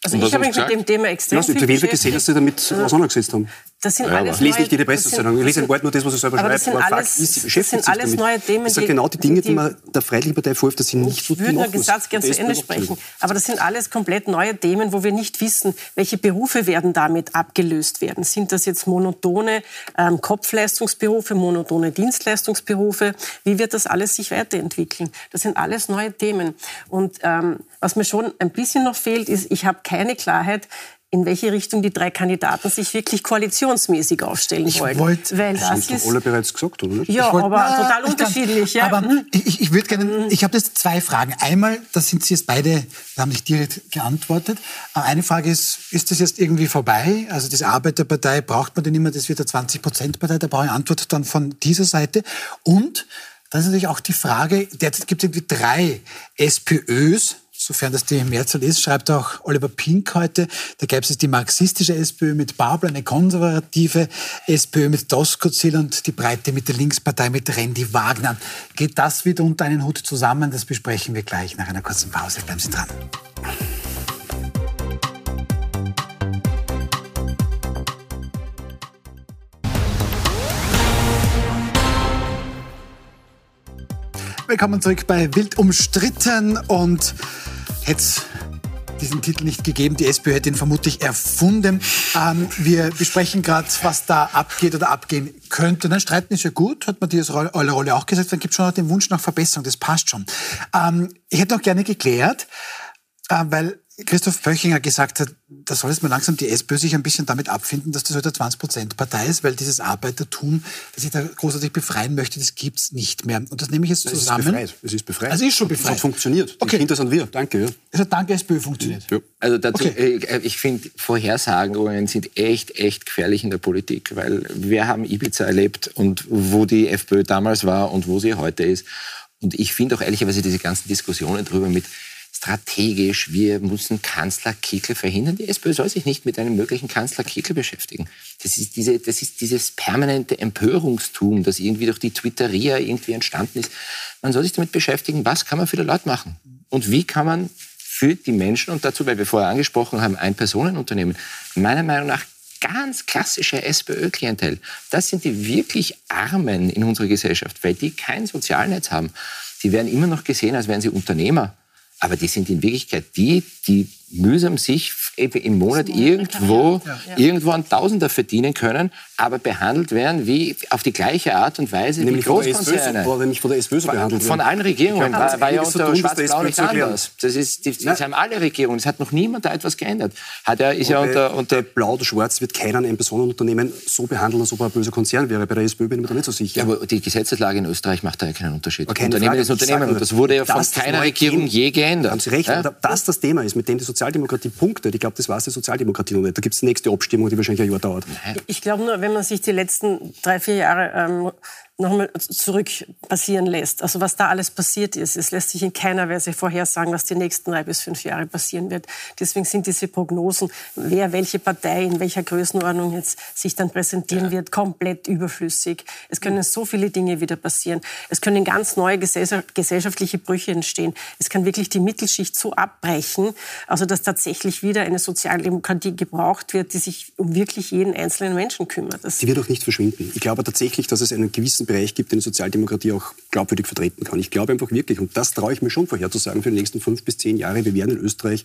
Speaker 2: Also ich habe mich mit dem Thema extrem ja, viel
Speaker 4: beschäftigt. gesehen, dass Sie damit auseinandergesetzt haben.
Speaker 2: Das sind ja, alles
Speaker 4: lese nicht jede Pressezeitung. Ich lese ein Wort nur das, was ich selber schreibe. Aber
Speaker 2: alles, Fakt ist, sie beschäftigt
Speaker 4: das sind
Speaker 2: alles neue Themen.
Speaker 4: Das sind genau die Dinge, die, die man der Freiheitlichen Partei vorwirft, dass sie nicht
Speaker 2: so Ich würde den Satz gerne zu Ende sprechen. Aber das sind alles komplett neue Themen, wo wir nicht wissen, welche Berufe werden damit abgelöst werden. Sind das jetzt monotone ähm, Kopfleistungsberufe, monotone Dienstleistungsberufe? Wie wird das alles sich weiterentwickeln? Das sind alles neue Themen. Und ähm, was mir schon ein bisschen noch fehlt, ist, ich habe keine Klarheit, in welche Richtung die drei Kandidaten sich wirklich koalitionsmäßig aufstellen
Speaker 1: ich
Speaker 2: wollen.
Speaker 1: Wollt,
Speaker 2: Weil
Speaker 4: das haben doch alle bereits gesagt, oder?
Speaker 2: Ja,
Speaker 1: wollt,
Speaker 2: aber
Speaker 1: na,
Speaker 2: total
Speaker 1: ich
Speaker 2: unterschiedlich. Ja.
Speaker 1: Aber ich, ich würde gerne, ich habe jetzt zwei Fragen. Einmal, da sind Sie jetzt beide, da haben nicht direkt geantwortet. Eine Frage ist, ist das jetzt irgendwie vorbei? Also diese Arbeiterpartei, braucht man denn immer, das wird eine 20-Prozent-Partei? Da brauche ich eine Antwort dann von dieser Seite. Und dann ist natürlich auch die Frage, derzeit gibt es irgendwie drei SPÖs, sofern das die Mehrzahl ist, schreibt auch Oliver Pink heute, da gäbe es die marxistische SPÖ mit Babel, eine konservative SPÖ mit Doskozil und die Breite mit der Linkspartei mit Randy Wagner. Geht das wieder unter einen Hut zusammen? Das besprechen wir gleich nach einer kurzen Pause. Bleiben Sie dran. Willkommen zurück bei Wild umstritten und hätte diesen Titel nicht gegeben. Die SPÖ hätte ihn vermutlich erfunden. Ähm, wir besprechen gerade, was da abgeht oder abgehen könnte. Nein, streiten ist ja gut, hat Matthias Euler Rolle auch gesagt. Dann gibt es schon noch den Wunsch nach Verbesserung, das passt schon. Ähm, ich hätte noch gerne geklärt, äh, weil Christoph Pöchinger gesagt hat, da soll jetzt mal langsam die SPÖ sich ein bisschen damit abfinden, dass das heute eine 20-Prozent-Partei ist, weil dieses Arbeitertum, das sich da großartig befreien möchte, das gibt's nicht mehr. Und das nehme ich jetzt zusammen.
Speaker 4: Es ist befreit. Es ist befreit.
Speaker 1: Also ist schon befreit.
Speaker 4: Es hat funktioniert.
Speaker 1: Okay.
Speaker 4: Kinder sind wir. Danke. Ja.
Speaker 1: Also danke SPÖ funktioniert.
Speaker 4: Ja.
Speaker 3: Also dazu,
Speaker 1: Okay.
Speaker 3: äh, ich finde, Vorhersagungen sind echt, echt gefährlich in der Politik, weil wir haben Ibiza erlebt und wo die FPÖ damals war und wo sie heute ist. Und ich finde auch ehrlicherweise diese ganzen Diskussionen drüber mit strategisch, wir müssen Kanzler Kickl verhindern. Die SPÖ soll sich nicht mit einem möglichen Kanzler Kickl beschäftigen. Das ist, diese, das ist dieses permanente Empörungstum, das irgendwie durch die Twitteria irgendwie entstanden ist. Man soll sich damit beschäftigen, was kann man für die Leute machen? Und wie kann man für die Menschen und dazu, weil wir vorher angesprochen haben, ein Personenunternehmen, meiner Meinung nach ganz klassische SPÖ-Klientel. Das sind die wirklich Armen in unserer Gesellschaft, weil die kein Sozialnetz haben. Die werden immer noch gesehen, als wären sie Unternehmer. Aber die sind in Wirklichkeit die, die mühsam sich eben im Monat irgendwo, irgendwo einen Tausender verdienen können, aber behandelt werden wie auf die gleiche Art und Weise
Speaker 4: Nämlich
Speaker 3: wie
Speaker 4: von
Speaker 3: Großkonzerne.
Speaker 4: oder nicht von der SPÖ so behandelt
Speaker 3: Von allen Regierungen
Speaker 4: Ja,
Speaker 3: war, war ja unter Schwarz-Blau nicht anders. Das, ist, die, das haben alle Regierungen. Es hat noch niemand da etwas geändert. Hat er, ist ja
Speaker 4: Bei,
Speaker 3: unter, unter
Speaker 4: Blau oder Schwarz wird keiner ein Personenunternehmen so behandeln, als ob er ein böser Konzern wäre. Bei der SPÖ bin ich mir da nicht so sicher.
Speaker 3: Ja, aber die Gesetzeslage in Österreich macht da ja keinen Unterschied.
Speaker 4: Keine
Speaker 3: Unternehmen
Speaker 4: Frage,
Speaker 3: ist Unternehmen und das wurde ja von keiner Regierung je geändert.
Speaker 4: Haben Sie recht,
Speaker 3: Ja?
Speaker 4: dass das Thema ist, mit dem die Sozialdemokratie punktet, ich glaube, das weiß die Sozialdemokratie noch nicht. Da gibt es die nächste Abstimmung, die wahrscheinlich ein Jahr dauert.
Speaker 2: Ich glaube nur, wenn man sich die letzten drei, vier Jahre ähm, nochmal zurück passieren lässt, also was da alles passiert ist, es lässt sich in keiner Weise vorhersagen, was die nächsten drei bis fünf Jahre passieren wird. Deswegen sind diese Prognosen, wer welche Partei in welcher Größenordnung jetzt sich dann präsentieren wird, komplett überflüssig. Es können so viele Dinge wieder passieren. Es können ganz neue gesell- gesellschaftliche Brüche entstehen. Es kann wirklich die Mittelschicht so abbrechen, also dass tatsächlich wieder eine Sozialdemokratie gebraucht wird, die sich um wirklich jeden einzelnen Menschen kümmert. Das
Speaker 4: Die wird auch nicht verschwinden. Ich glaube tatsächlich, dass es einen gewissen Bereich gibt, den die Sozialdemokratie auch glaubwürdig vertreten kann. Ich glaube einfach wirklich, und das traue ich mir schon vorherzusagen für die nächsten fünf bis zehn Jahre, wir werden in Österreich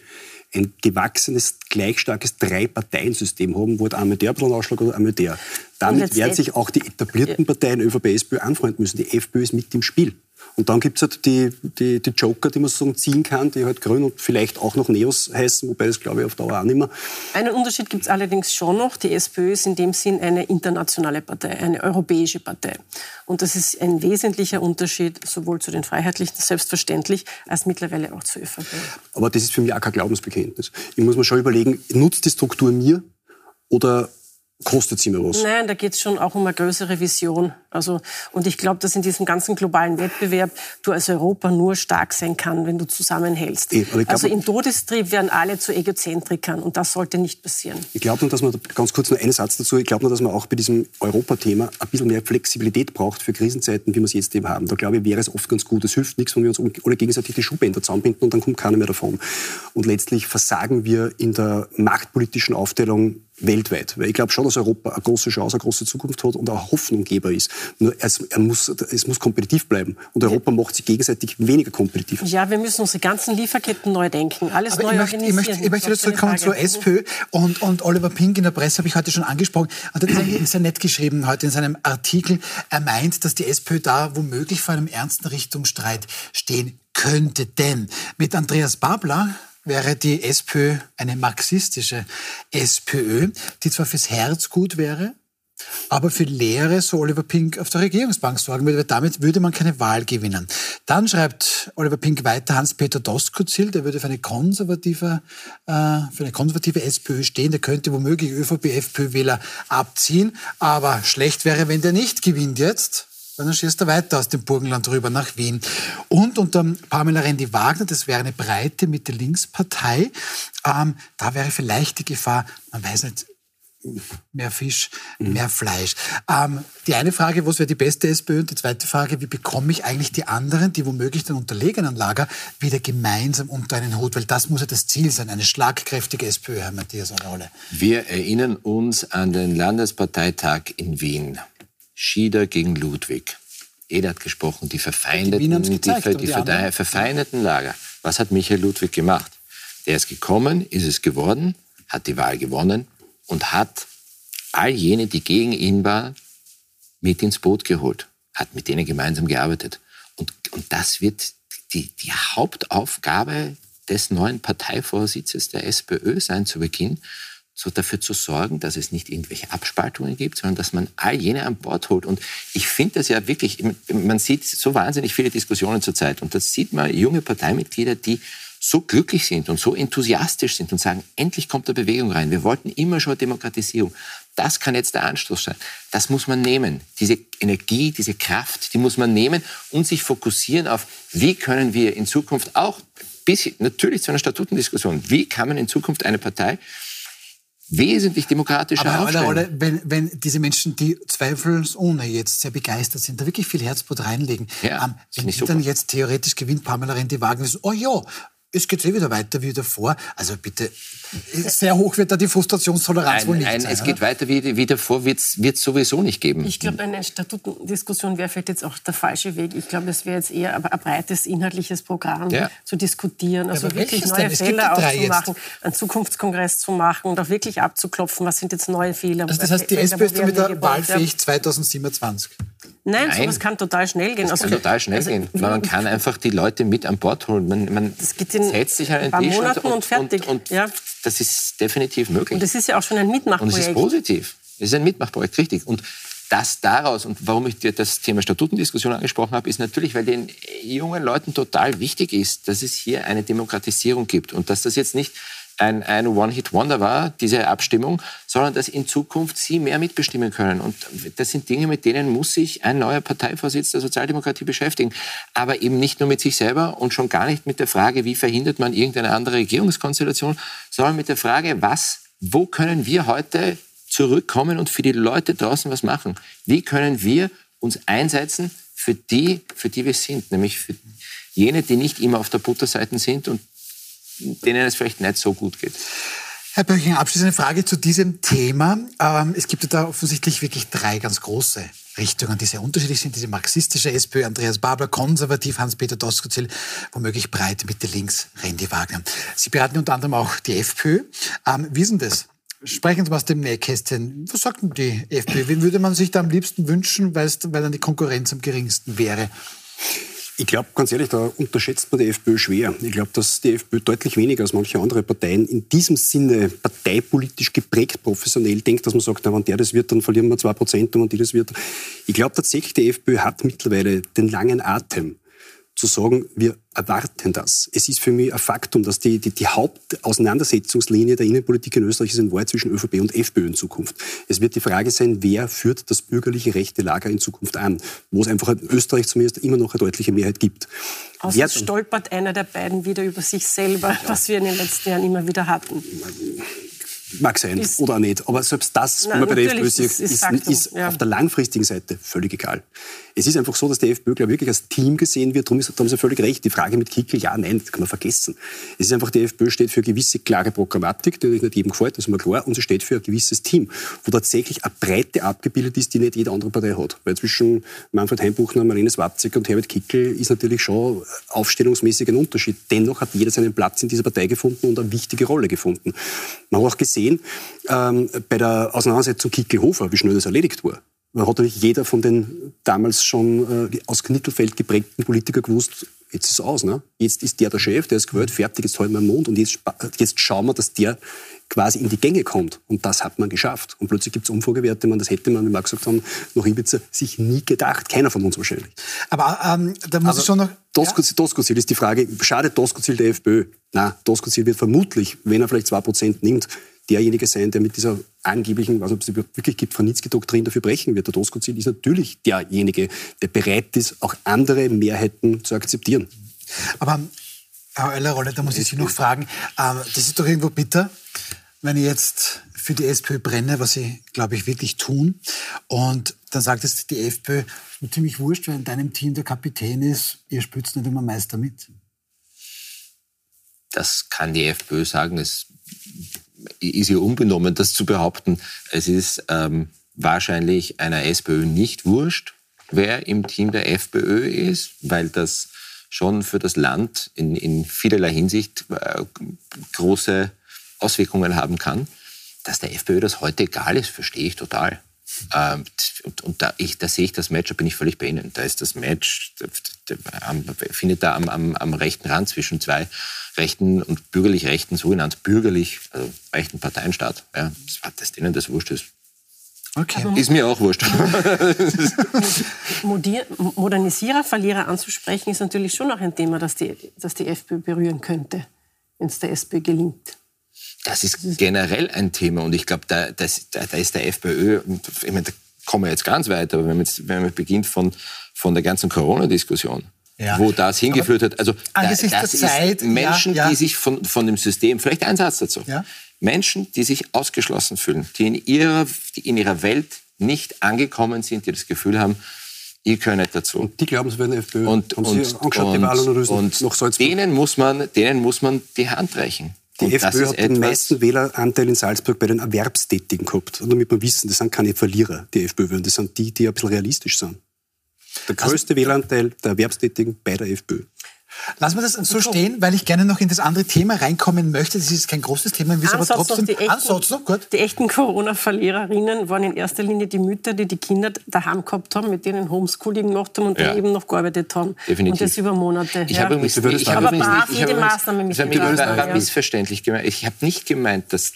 Speaker 4: ein gewachsenes, gleich starkes Drei-Parteien-System haben, wo halt einmal der ein Ausschlag oder einmal der. Damit werden
Speaker 2: et-
Speaker 4: sich auch die etablierten Parteien ÖVP, SPÖ anfreunden müssen. Die FPÖ ist mit im Spiel. Und dann gibt es halt die, die, die Joker, die man sozusagen ziehen kann, die halt grün und vielleicht auch noch Neos heißen, wobei das glaube ich auf Dauer auch nicht mehr.
Speaker 2: Einen Unterschied gibt es allerdings schon noch. Die SPÖ ist in dem Sinn eine internationale Partei, eine europäische Partei. Und das ist ein wesentlicher Unterschied sowohl zu den Freiheitlichen, selbstverständlich, als mittlerweile auch zur ÖVP.
Speaker 4: Aber das ist für mich auch kein Glaubensbekenntnis. Ich muss mir schon überlegen, nutzt die Struktur mir oder kostet sie mir was?
Speaker 2: Nein, da geht es schon auch um eine größere Vision. Also, und ich glaube, dass in diesem ganzen globalen Wettbewerb du als Europa nur stark sein kann, wenn du zusammenhältst.
Speaker 4: Ich glaub-
Speaker 2: also im Todestrieb werden alle zu Egozentrikern und das sollte nicht passieren.
Speaker 4: Ich glaube nur, dass man, ganz kurz noch einen Satz dazu, ich glaube nur, dass man auch bei diesem Europathema ein bisschen mehr Flexibilität braucht für Krisenzeiten, wie wir es jetzt eben haben. Da glaube ich, wäre es oft ganz gut. Es hilft nichts, wenn wir uns alle gegenseitig die Schuhbänder zusammenbinden und dann kommt keiner mehr davon. Und letztlich versagen wir in der machtpolitischen Aufteilung weltweit. Weil ich glaube schon, dass Europa eine große Chance, eine große Zukunft hat und auch Hoffnunggeber ist. Nur es, er muss, es muss kompetitiv bleiben. Und Europa macht sich gegenseitig weniger kompetitiv.
Speaker 2: Ja, wir müssen unsere ganzen Lieferketten neu denken, alles
Speaker 1: Aber
Speaker 2: neu
Speaker 1: ich möchte, ich,
Speaker 2: organisieren.
Speaker 1: möchte, ich möchte wieder zurückkommen zur. SPÖ und, und Oliver Pink in der Presse habe ich heute schon angesprochen. Und er hat sehr nett geschrieben heute in seinem Artikel. Er meint, dass die SPÖ da womöglich vor einem ernsten Richtungsstreit stehen könnte. Denn mit Andreas Babler wäre die SPÖ eine marxistische SPÖ, die zwar fürs Herz gut wäre, aber für Lehre so Oliver Pink auf der Regierungsbank sorgen würde, weil damit würde man keine Wahl gewinnen. Dann schreibt Oliver Pink weiter Hans-Peter Doskozil, der würde für eine konservative, äh, für eine konservative SPÖ stehen, der könnte womöglich ÖVP-FPÖ-Wähler abziehen, aber schlecht wäre, wenn der nicht gewinnt jetzt, dann schießt er weiter aus dem Burgenland rüber nach Wien. Und unter Pamela Rendi-Wagner, das wäre eine breite Mitte-Links-Partei, ähm, da wäre vielleicht die Gefahr, man weiß nicht, mehr Fisch, mhm. mehr Fleisch. Ähm, die eine Frage, was wäre die beste SPÖ? Und die zweite Frage, wie bekomme ich eigentlich die anderen, die womöglich den unterlegenen Lager, wieder gemeinsam unter einen Hut? Weil das muss ja das Ziel sein, eine schlagkräftige SPÖ, Herr Matthias Rolle.
Speaker 3: Wir erinnern uns an den Landesparteitag in Wien. Schieder gegen Ludwig. Jeder hat gesprochen, die verfeindeten, die, gezeigt, die, die, die verfeindeten Lager. Was hat Michael Ludwig gemacht? Er ist gekommen, ist es geworden, hat die Wahl gewonnen und hat all jene, die gegen ihn waren, mit ins Boot geholt, hat mit denen gemeinsam gearbeitet. Und, und das wird die, die Hauptaufgabe des neuen Parteivorsitzes der SPÖ sein zu Beginn, so dafür zu sorgen, dass es nicht irgendwelche Abspaltungen gibt, sondern dass man all jene an Bord holt. Und ich finde das ja wirklich, man sieht so wahnsinnig viele Diskussionen zurzeit und das sieht man junge Parteimitglieder, die so glücklich sind und so enthusiastisch sind und sagen, endlich kommt da Bewegung rein. Wir wollten immer schon Demokratisierung. Das kann jetzt der Anstoß sein. Das muss man nehmen. Diese Energie, diese Kraft, die muss man nehmen und sich fokussieren auf, wie können wir in Zukunft auch, bis natürlich zu einer Statutendiskussion, wie kann man in Zukunft eine Partei wesentlich demokratischer
Speaker 1: Aber aufstellen. Rolle, wenn, wenn diese Menschen, die zweifelsohne jetzt sehr begeistert sind, da wirklich viel Herzblut reinlegen, ja, ähm, wenn die dann jetzt theoretisch gewinnt Pamela Rendi-Wagner, oh ja, es geht eh wieder weiter wie davor. Also bitte, sehr hoch wird da die Frustrationstoleranz
Speaker 3: nein,
Speaker 1: wohl nicht
Speaker 3: nein,
Speaker 1: sein.
Speaker 3: Es geht weiter wie, wie davor, wird es sowieso nicht geben.
Speaker 2: Ich glaube, eine Statutendiskussion wäre vielleicht jetzt auch der falsche Weg. Ich glaube, es wäre jetzt eher ein, breites inhaltliches Programm ja. zu diskutieren, also ja, wirklich neue Fehler aufzumachen, einen Zukunftskongress zu machen und auch wirklich abzuklopfen, was sind jetzt neue Fehler.
Speaker 1: Also das heißt, die SPÖ ist dann wieder wahlfähig 2027?
Speaker 2: Nein, Nein, sowas kann total schnell gehen.
Speaker 3: Das also, kann total schnell also, gehen. Man kann einfach die Leute mit an Bord holen. Man, man setzt sich ein
Speaker 2: paar Monaten und, und fertig.
Speaker 3: Und, und ja. Das ist definitiv möglich.
Speaker 2: Und das ist ja auch schon ein Mitmachprojekt.
Speaker 3: Und es ist positiv. Es ist ein Mitmachprojekt, richtig. Und das daraus, und warum ich dir das Thema Statutendiskussion angesprochen habe, ist natürlich, weil den jungen Leuten total wichtig ist, dass es hier eine Demokratisierung gibt und dass das jetzt nicht ein, ein One-Hit-Wonder war, diese Abstimmung, sondern dass in Zukunft sie mehr mitbestimmen können. Und das sind Dinge, mit denen muss sich ein neuer Parteivorsitz der Sozialdemokratie beschäftigen. Aber eben nicht nur mit sich selber und schon gar nicht mit der Frage, wie verhindert man irgendeine andere Regierungskonstellation, sondern mit der Frage, was, wo können wir heute zurückkommen und für die Leute draußen was machen? Wie können wir uns einsetzen für die, für die wir sind, nämlich für jene, die nicht immer auf der Butterseite sind und denen es vielleicht nicht so gut geht.
Speaker 1: Herr Böching, abschließende Frage zu diesem Thema. Ähm, es gibt da offensichtlich wirklich drei ganz große Richtungen, die sehr unterschiedlich sind. Diese marxistische SPÖ, Andreas Babler, konservativ, Hans-Peter Doskozil, womöglich breit, Mitte, links, Randy Wagner. Sie beraten unter anderem auch die FPÖ. Ähm, wie ist denn das? Sprechen Sie mal aus dem Nähkästchen. Was sagt denn die FPÖ? Wen würde man sich da am liebsten wünschen, weil dann die Konkurrenz am geringsten wäre?
Speaker 4: Ich glaube, ganz ehrlich, da unterschätzt man die FPÖ schwer. Ich glaube, dass die FPÖ deutlich weniger als manche andere Parteien in diesem Sinne parteipolitisch geprägt professionell denkt, dass man sagt, na, wenn der das wird, dann verlieren wir zwei Prozent und wenn die das wird. Ich glaube tatsächlich, die FPÖ hat mittlerweile den langen Atem zu sagen, wir erwarten das. Es ist für mich ein Faktum, dass die, die, die Hauptauseinandersetzungslinie der Innenpolitik in Österreich ist ein Wahrheit zwischen ÖVP und FPÖ in Zukunft. Es wird die Frage sein, wer führt das bürgerliche rechte Lager in Zukunft an, wo es einfach in Österreich zumindest immer noch eine deutliche Mehrheit gibt.
Speaker 2: Außer stolpert einer der beiden wieder über sich selber, ja. was wir in den letzten Jahren immer wieder hatten.
Speaker 4: Mag sein ist, oder auch nicht. Aber selbst das, wenn man bei der FPÖ sieht, ist, ist, ist ja. auf der langfristigen Seite völlig egal. Es ist einfach so, dass die FPÖ, glaube ich, wirklich als Team gesehen wird. Darum, ist, darum haben Sie völlig recht. Die Frage mit Kickel, ja, nein, das kann man vergessen. Es ist einfach, die FPÖ steht für gewisse klare Programmatik, die nicht jedem gefällt, das ist mir klar. Und sie steht für ein gewisses Team, wo tatsächlich eine Breite abgebildet ist, die nicht jede andere Partei hat. Weil zwischen Manfred Heimbuchner, Marlene Swapzig und Herbert Kickel ist natürlich schon aufstellungsmäßig ein Unterschied. Dennoch hat jeder seinen Platz in dieser Partei gefunden und eine wichtige Rolle gefunden. Man hat auch gesehen, ähm, bei der Auseinandersetzung Kickel-Hofer, wie schnell das erledigt war. Hat natürlich jeder von den damals schon äh, aus Knittelfeld geprägten Politikern gewusst, jetzt ist es aus. Ne? Jetzt ist der der Chef, der ist gewählt, fertig, jetzt halten wir den Mund und jetzt, jetzt schauen wir, dass der quasi in die Gänge kommt. Und das hat man geschafft. Und plötzlich gibt es Umfragewerte, man, das hätte man, wie wir gesagt haben, nach Ibiza sich nie gedacht. Keiner von uns wahrscheinlich.
Speaker 1: Aber ähm, da muss
Speaker 4: Aber
Speaker 1: ich schon noch...
Speaker 4: Doskozil, ja? Doskozil ist die Frage, schadet Doskozil der FPÖ? Na, Doskozil wird vermutlich, wenn er vielleicht 2% nimmt, derjenige sein, der mit dieser angeblichen, was es wirklich gibt, Franitzky-Doktrin dafür brechen wird. Der Doskozil ist natürlich derjenige, der bereit ist, auch andere Mehrheiten zu akzeptieren.
Speaker 1: Aber Herr Euler-Rolle, da muss ich Sie noch fragen, ähm, das ist doch irgendwo bitter, wenn ich jetzt für die SPÖ brenne, was sie, glaube ich, wirklich tun. Und dann sagt es die FPÖ, ist ziemlich wurscht, wenn in deinem Team der Kapitän ist, ihr spürt nicht immer Meister mit.
Speaker 3: Das kann die FPÖ sagen. Es ist ihr unbenommen, das zu behaupten. Es ist ähm, wahrscheinlich einer SPÖ nicht wurscht, wer im Team der FPÖ ist, weil das schon für das Land in, in vielerlei Hinsicht äh, große Auswirkungen haben kann. Dass der FPÖ das heute egal ist, verstehe ich total. Ähm, und, und da, ich, da, sehe ich das Match, da bin ich völlig bei Ihnen. Da ist das Match, findet da am, am, am, rechten Rand zwischen zwei rechten und bürgerlich-rechten, sogenannt bürgerlich, also rechten Parteien statt. Ja, dass denen das wurscht ist. Okay. Also, ist mir auch wurscht.
Speaker 2: Modernisierer, Verlierer anzusprechen, ist natürlich schon auch ein Thema, das die, das die FPÖ berühren könnte, wenn es der SPÖ gelingt.
Speaker 3: Das ist generell ein Thema und ich glaube, da, da, da, ist der FPÖ, ich meine, da kommen wir jetzt ganz weit, aber wenn man, jetzt, wenn man beginnt von, von der ganzen Corona-Diskussion, ja. wo das hingeführt aber hat. Also
Speaker 1: angesichts das der Zeit,
Speaker 3: Menschen, ja, ja. die sich von, von dem System, vielleicht ein Satz dazu, Menschen, die sich ausgeschlossen fühlen, die in ihrer, die in ihrer Welt nicht angekommen sind, die das Gefühl haben, ihr gehört nicht dazu.
Speaker 4: Und die glauben, sie werden FPÖ.
Speaker 3: Und, und, und, und, und denen, muss man, denen muss man die Hand reichen.
Speaker 4: Die und FPÖ hat den meisten Wähleranteil in Salzburg bei den Erwerbstätigen gehabt. Und damit wir wissen, das sind keine Verlierer, die FPÖ, das sind die, die ein bisschen realistisch sind. Der größte also, Wähleranteil der Erwerbstätigen bei der FPÖ.
Speaker 1: Lassen wir das so stehen, weil ich gerne noch in das andere Thema reinkommen möchte. Das ist kein großes Thema, aber trotzdem
Speaker 2: die echten, Ansatz noch, gut. Die echten Corona-Verliererinnen waren in erster Linie die Mütter, die die Kinder daheim gehabt haben, mit denen Homeschooling gemacht haben und ja. dann eben noch gearbeitet haben.
Speaker 3: Definitiv.
Speaker 2: Und das über Monate.
Speaker 3: Ich ja. habe übrigens, ich, ich
Speaker 2: habe übrigens nicht, ich habe Maßnahmen
Speaker 3: ich habe war missverständlich gemeint. Ich habe nicht gemeint, dass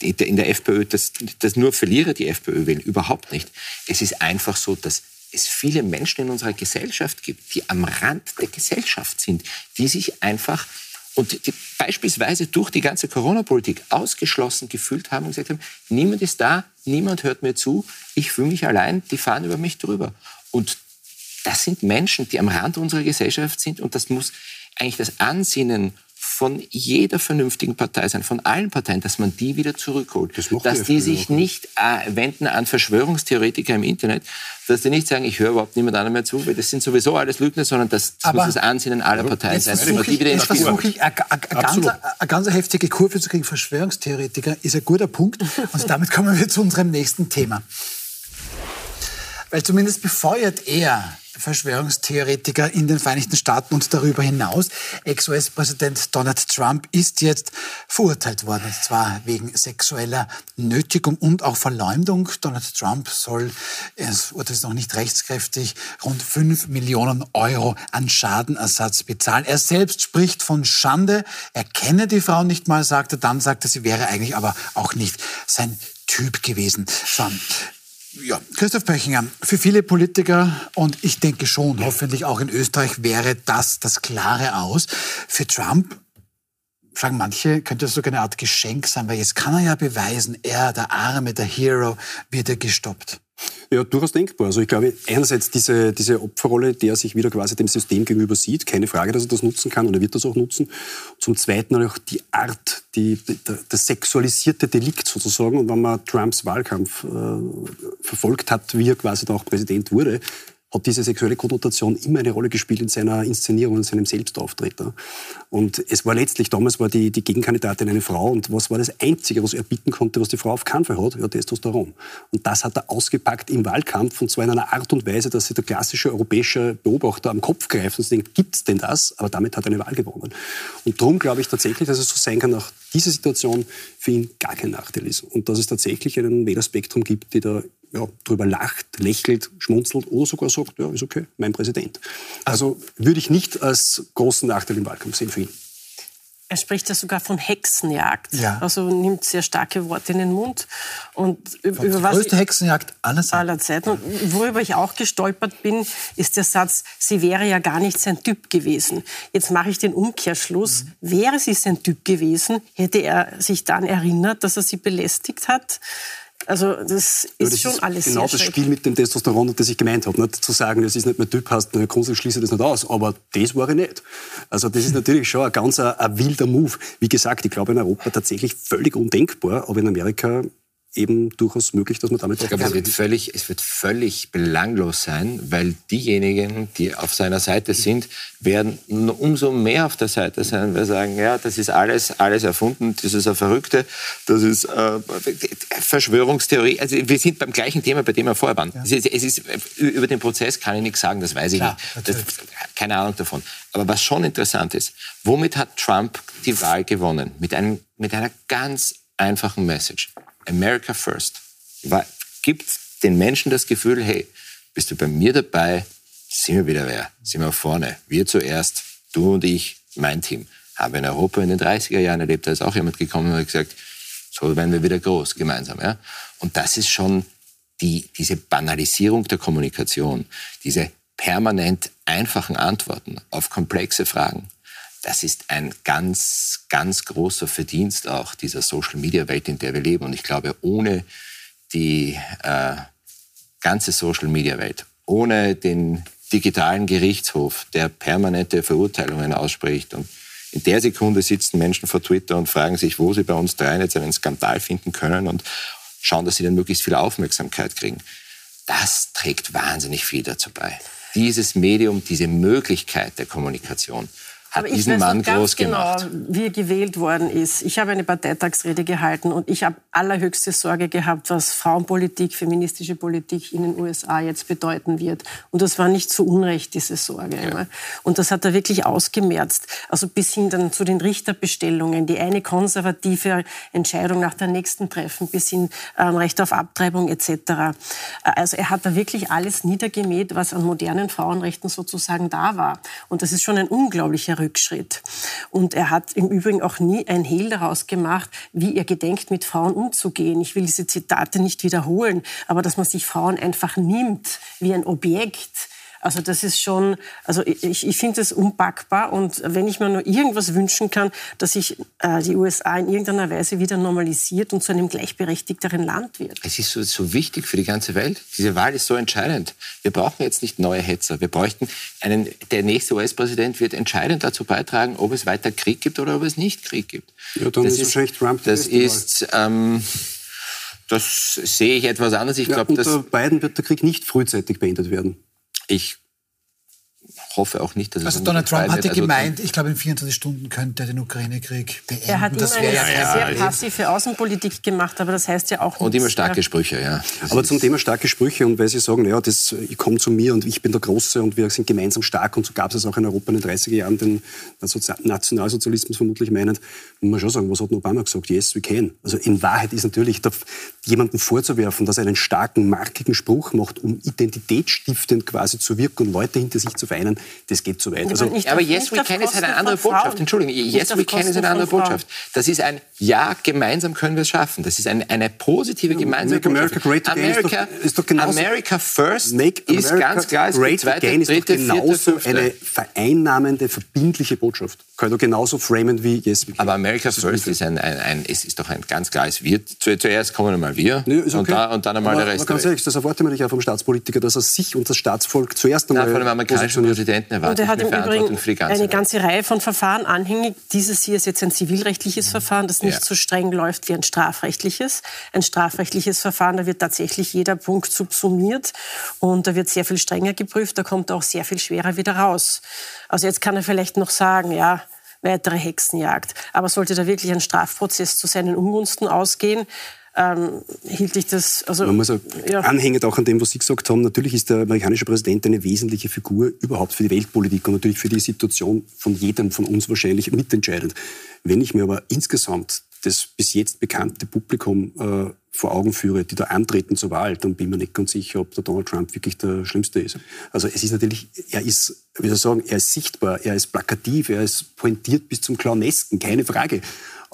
Speaker 3: in der FPÖ, dass, dass nur Verlierer die FPÖ wählen. Überhaupt nicht. Es ist einfach so, dass es viele Menschen in unserer Gesellschaft gibt, die am Rand der Gesellschaft sind, die sich einfach und die beispielsweise durch die ganze Corona-Politik ausgeschlossen gefühlt haben und gesagt haben, niemand ist da, niemand hört mir zu, ich fühle mich allein, die fahren über mich drüber. Und das sind Menschen, die am Rand unserer Gesellschaft sind und das muss eigentlich das Ansinnen von jeder vernünftigen Partei sein, von allen Parteien, dass man die wieder zurückholt. Das dass die, die sich nicht äh, wenden an Verschwörungstheoretiker im Internet, dass die nicht sagen, ich höre überhaupt niemand anderem mehr zu, weil das sind sowieso alles Lügner, sondern das, das muss das Ansinnen aller Parteien sein.
Speaker 1: Die wieder jetzt versuche ich, eine ganz heftige Kurve zu kriegen. Verschwörungstheoretiker ist ein guter Punkt. Und damit kommen wir zu unserem nächsten Thema. Weil zumindest befeuert er Verschwörungstheoretiker in den Vereinigten Staaten und darüber hinaus. Ex-US-Präsident Donald Trump ist jetzt verurteilt worden, und zwar wegen sexueller Nötigung und auch Verleumdung. Donald Trump soll, Urteil ist noch nicht rechtskräftig, rund 5 Millionen Euro an Schadenersatz bezahlen. Er selbst spricht von Schande. Er kenne die Frau nicht mal, sagt er. Dann sagt er, sie wäre eigentlich aber auch nicht sein Typ gewesen. So, ja, Christoph Pöchinger, für viele Politiker und ich denke schon, hoffentlich auch in Österreich wäre das das klare Aus. Für Trump sagen manche, könnte das sogar eine Art Geschenk sein, weil jetzt kann er ja beweisen, er, der Arme, der Hero, wird er gestoppt.
Speaker 4: Ja, durchaus denkbar. Also ich glaube, einerseits diese, diese Opferrolle, der sich wieder quasi dem System gegenüber sieht, keine Frage, dass er das nutzen kann und er wird das auch nutzen. Zum Zweiten auch die Art, die, der sexualisierte Delikt sozusagen. Und wenn man Trumps Wahlkampf äh, verfolgt hat, wie er quasi da auch Präsident wurde, hat diese sexuelle Konnotation immer eine Rolle gespielt in seiner Inszenierung, in seinem Selbstauftritt. Und es war letztlich, damals war die, die Gegenkandidatin eine Frau und was war das Einzige, was er bieten konnte, was die Frau auf keinen Fall hat? Ja, Testosteron. Und das hat er ausgepackt im Wahlkampf und zwar in einer Art und Weise, dass sich der klassische europäische Beobachter am Kopf greift und denkt, gibt's denn das? Aber damit hat er eine Wahl gewonnen. Und darum glaube ich tatsächlich, dass es so sein kann, auch diese Situation für ihn gar kein Nachteil ist. Und dass es tatsächlich einen Wählerspektrum gibt, die da ja, drüber lacht, lächelt, schmunzelt oder sogar sagt, ja, ist okay, mein Präsident. Also würde ich nicht als großen Nachteil im Wahlkampf sehen für ihn.
Speaker 2: Er spricht ja sogar von Hexenjagd. Ja. Also nimmt sehr starke Worte in den Mund. Und
Speaker 1: über die was größte Hexenjagd aller Zeiten.
Speaker 2: aller Zeiten. Und worüber ich auch gestolpert bin, ist der Satz, sie wäre ja gar nicht sein Typ gewesen. Jetzt mache ich den Umkehrschluss. Mhm. Wäre sie sein Typ gewesen, hätte er sich dann erinnert, dass er sie belästigt hat? Also das ist das schon ist alles
Speaker 4: genau
Speaker 2: das
Speaker 4: Spiel mit dem Testosteron, das ich gemeint habe. Nicht zu sagen, das ist nicht mein Typ, hast eine Grundsätzlich schließe das nicht aus. Aber das war ich nicht. Also das ist natürlich schon ein ganz ein, ein wilder Move. Wie gesagt, ich glaube in Europa tatsächlich völlig undenkbar, aber in Amerika eben durchaus möglich, dass man damit
Speaker 3: Ich glaube, es wird, völlig, es wird völlig belanglos sein, weil diejenigen, die auf seiner Seite sind, werden umso mehr auf der Seite sein, weil sie sagen, ja, das ist alles, alles erfunden, das ist eine Verrückte, das ist äh, Verschwörungstheorie. Also wir sind beim gleichen Thema, bei dem wir vorher waren. Ja. Es, ist, es ist, über den Prozess kann ich nichts sagen, das weiß ich Klar, nicht. Das, keine Ahnung davon. Aber was schon interessant ist, womit hat Trump die Wahl gewonnen? Mit, einem, mit einer ganz einfachen Message. America First gibt den Menschen das Gefühl, hey, bist du bei mir dabei, sind wir wieder wer, sind wir vorne. Wir zuerst, du und ich, mein Team. Haben wir in Europa in den 30er Jahren erlebt, da ist auch jemand gekommen und hat gesagt, so werden wir wieder groß, gemeinsam. Ja? Und das ist schon die, diese Banalisierung der Kommunikation, diese permanent einfachen Antworten auf komplexe Fragen das ist ein ganz, ganz großer Verdienst auch dieser Social-Media-Welt, in der wir leben. Und ich glaube, ohne die äh, ganze Social-Media-Welt, ohne den digitalen Gerichtshof, der permanente Verurteilungen ausspricht und in der Sekunde sitzen Menschen vor Twitter und fragen sich, wo sie bei uns dreien jetzt einen Skandal finden können und schauen, dass sie dann möglichst viel Aufmerksamkeit kriegen. Das trägt wahnsinnig viel dazu bei. Dieses Medium, diese Möglichkeit der Kommunikation hat diesen Mann groß
Speaker 2: genau, gemacht. wie er gewählt worden ist. Ich habe eine Parteitagsrede gehalten und ich habe allerhöchste Sorge gehabt, was Frauenpolitik, feministische Politik in den USA jetzt bedeuten wird. Und das war nicht zu Unrecht, diese Sorge. Ja. Und das hat er wirklich ausgemerzt. Also bis hin dann zu den Richterbestellungen, die eine konservative Entscheidung nach der nächsten treffen, bis hin ähm, Recht auf Abtreibung etc. Also er hat da wirklich alles niedergemäht, was an modernen Frauenrechten sozusagen da war. Und das ist schon ein unglaublicher Rückschritt. Und er hat im Übrigen auch nie ein Hehl daraus gemacht, wie er gedenkt, mit Frauen umzugehen. Ich will diese Zitate nicht wiederholen, aber dass man sich Frauen einfach nimmt wie ein Objekt, also das ist schon, also ich, ich finde es unpackbar und wenn ich mir nur irgendwas wünschen kann, dass sich äh, die USA in irgendeiner Weise wieder normalisiert und zu einem gleichberechtigteren Land wird.
Speaker 3: Es ist so, so wichtig für die ganze Welt. Diese Wahl ist so entscheidend. Wir brauchen jetzt nicht neue Hetzer. Wir bräuchten einen, der nächste US-Präsident wird entscheidend dazu beitragen, ob es weiter Krieg gibt oder ob es nicht Krieg gibt.
Speaker 4: Ja, dann das ist wahrscheinlich Trump.
Speaker 3: Das ist, ähm, das sehe ich etwas anders. Ich ja, glaube,
Speaker 4: unter Biden wird der Krieg nicht frühzeitig beendet werden.
Speaker 3: Ich hoffe auch nicht, dass es
Speaker 1: Also Donald Trump hatte also gemeint, ich glaube in 24 Stunden könnte er den Ukraine-Krieg beenden.
Speaker 2: Er hat das immer eine ja, sehr ja, passive Außenpolitik gemacht, aber das heißt ja auch
Speaker 3: Und immer starke Sprüche, ja.
Speaker 4: Das aber zum Thema starke Sprüche und weil Sie sagen, ja, das, ich komme zu mir und ich bin der Große und wir sind gemeinsam stark und so gab es auch in Europa in den 30er Jahren den Nationalsozialismus vermutlich meinend, muss man schon sagen, was hat Obama gesagt? Yes, we can. Also in Wahrheit ist natürlich jemandem vorzuwerfen, dass er einen starken, markigen Spruch macht, um identitätsstiftend quasi zu wirken und Leute hinter sich zu vereinen, das geht zu weit.
Speaker 3: Also, aber Yes We Can ist eine andere Botschaft. Entschuldigung, Yes We Can ist eine andere Botschaft. Das ist ein Ja, gemeinsam können wir es schaffen. Das ist eine, eine positive gemeinsame
Speaker 4: Make America Great
Speaker 3: Again America,
Speaker 4: ist doch, ist doch
Speaker 3: America First Make ist America ganz klar. Es
Speaker 4: Great zweite, Again ist dritte, doch genauso vierte, eine vereinnahmende, verbindliche Botschaft. Kann doch genauso framen wie Yes We Can.
Speaker 3: Aber America First ist, ein, ein, ein, ist, ist doch ein ganz klares Wir. Zuerst kommen einmal wir nee, okay. und, da, und, dann einmal aber, der Rest.
Speaker 4: Aber ganz ehrlich, das erwartet man nicht auch vom Staatspolitiker, dass er sich und das Staatsvolk zuerst einmal
Speaker 3: Nein, von dem amerikanischen Präsidenten erwartet.
Speaker 2: Und er hat im Übrigen eine ganze Reihe von Verfahren anhängig. Dieses hier ist jetzt ein zivilrechtliches Verfahren, das nicht ja. so streng läuft wie ein strafrechtliches. Ein strafrechtliches Verfahren, da wird tatsächlich jeder Punkt subsumiert und da wird sehr viel strenger geprüft, da kommt er auch sehr viel schwerer wieder raus. Also jetzt kann er vielleicht noch sagen, ja, weitere Hexenjagd. Aber sollte da wirklich ein Strafprozess zu seinen Ungunsten ausgehen, ähm, hielt ich das. Also,
Speaker 4: Man muss auch ja. anhängend auch an dem, was Sie gesagt haben, natürlich ist der amerikanische Präsident eine wesentliche Figur überhaupt für die Weltpolitik und natürlich für die Situation von jedem von uns wahrscheinlich mitentscheidend. Wenn ich mir aber insgesamt das bis jetzt bekannte Publikum äh, vor Augen führe, die da antreten zur Wahl, dann bin ich mir nicht ganz sicher, ob der Donald Trump wirklich der Schlimmste ist. Also es ist natürlich, er ist, wie soll ich sagen, er ist sichtbar, er ist plakativ, er ist pointiert bis zum Clownesken, keine Frage.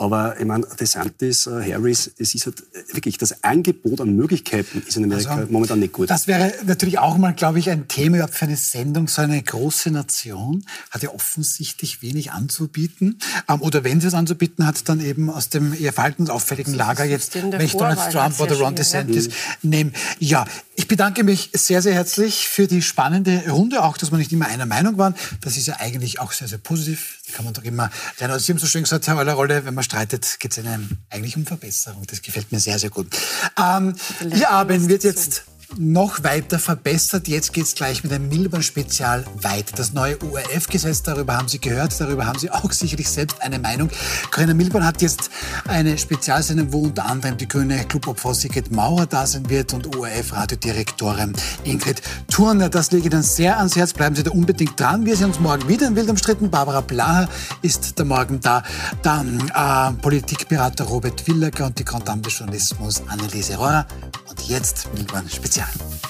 Speaker 4: Aber ich meine, DeSantis, uh, Harris, es ist halt wirklich, das Angebot an Möglichkeiten ist in Amerika also, momentan nicht gut.
Speaker 1: Das wäre natürlich auch mal, glaube ich, ein Thema überhaupt für eine Sendung. So eine große Nation hat ja offensichtlich wenig anzubieten. Ähm, oder wenn sie es anzubieten hat, dann eben aus dem eher verhaltensauffälligen Lager jetzt, wenn ich Donald Trump oder Ron DeSantis ja. nehme. Ja, ich bedanke mich sehr, sehr herzlich für die spannende Runde, auch dass wir nicht immer einer Meinung waren. Das ist ja eigentlich auch sehr, sehr positiv. Da kann man doch immer lernen. Also Sie haben so schön gesagt, Herr Eulerrolle, wenn man streitet, geht es einem eigentlich um Verbesserung. Das gefällt mir sehr, sehr gut. Ähm, Ihr Abend wird jetzt noch weiter verbessert. Jetzt geht es gleich mit einem Milborn-Spezial weiter. Das neue ORF-Gesetz, darüber haben Sie gehört, darüber haben Sie auch sicherlich selbst eine Meinung. Corinna Milborn hat jetzt eine Spezialsendung, wo unter anderem die grüne Clubobfrau Sigrid Mauer da sein wird und ORF-Radiodirektorin Ingrid Turner. Das lege ich Ihnen sehr ans Herz. Bleiben Sie da unbedingt dran. Wir sehen uns morgen wieder in Wild umstritten. Barbara Blaha ist da morgen da. Dann äh, Politikberater Robert Willager und die Grand des Journalismus Anneliese Rohrer. Und jetzt Milborn Spezial. Yeah.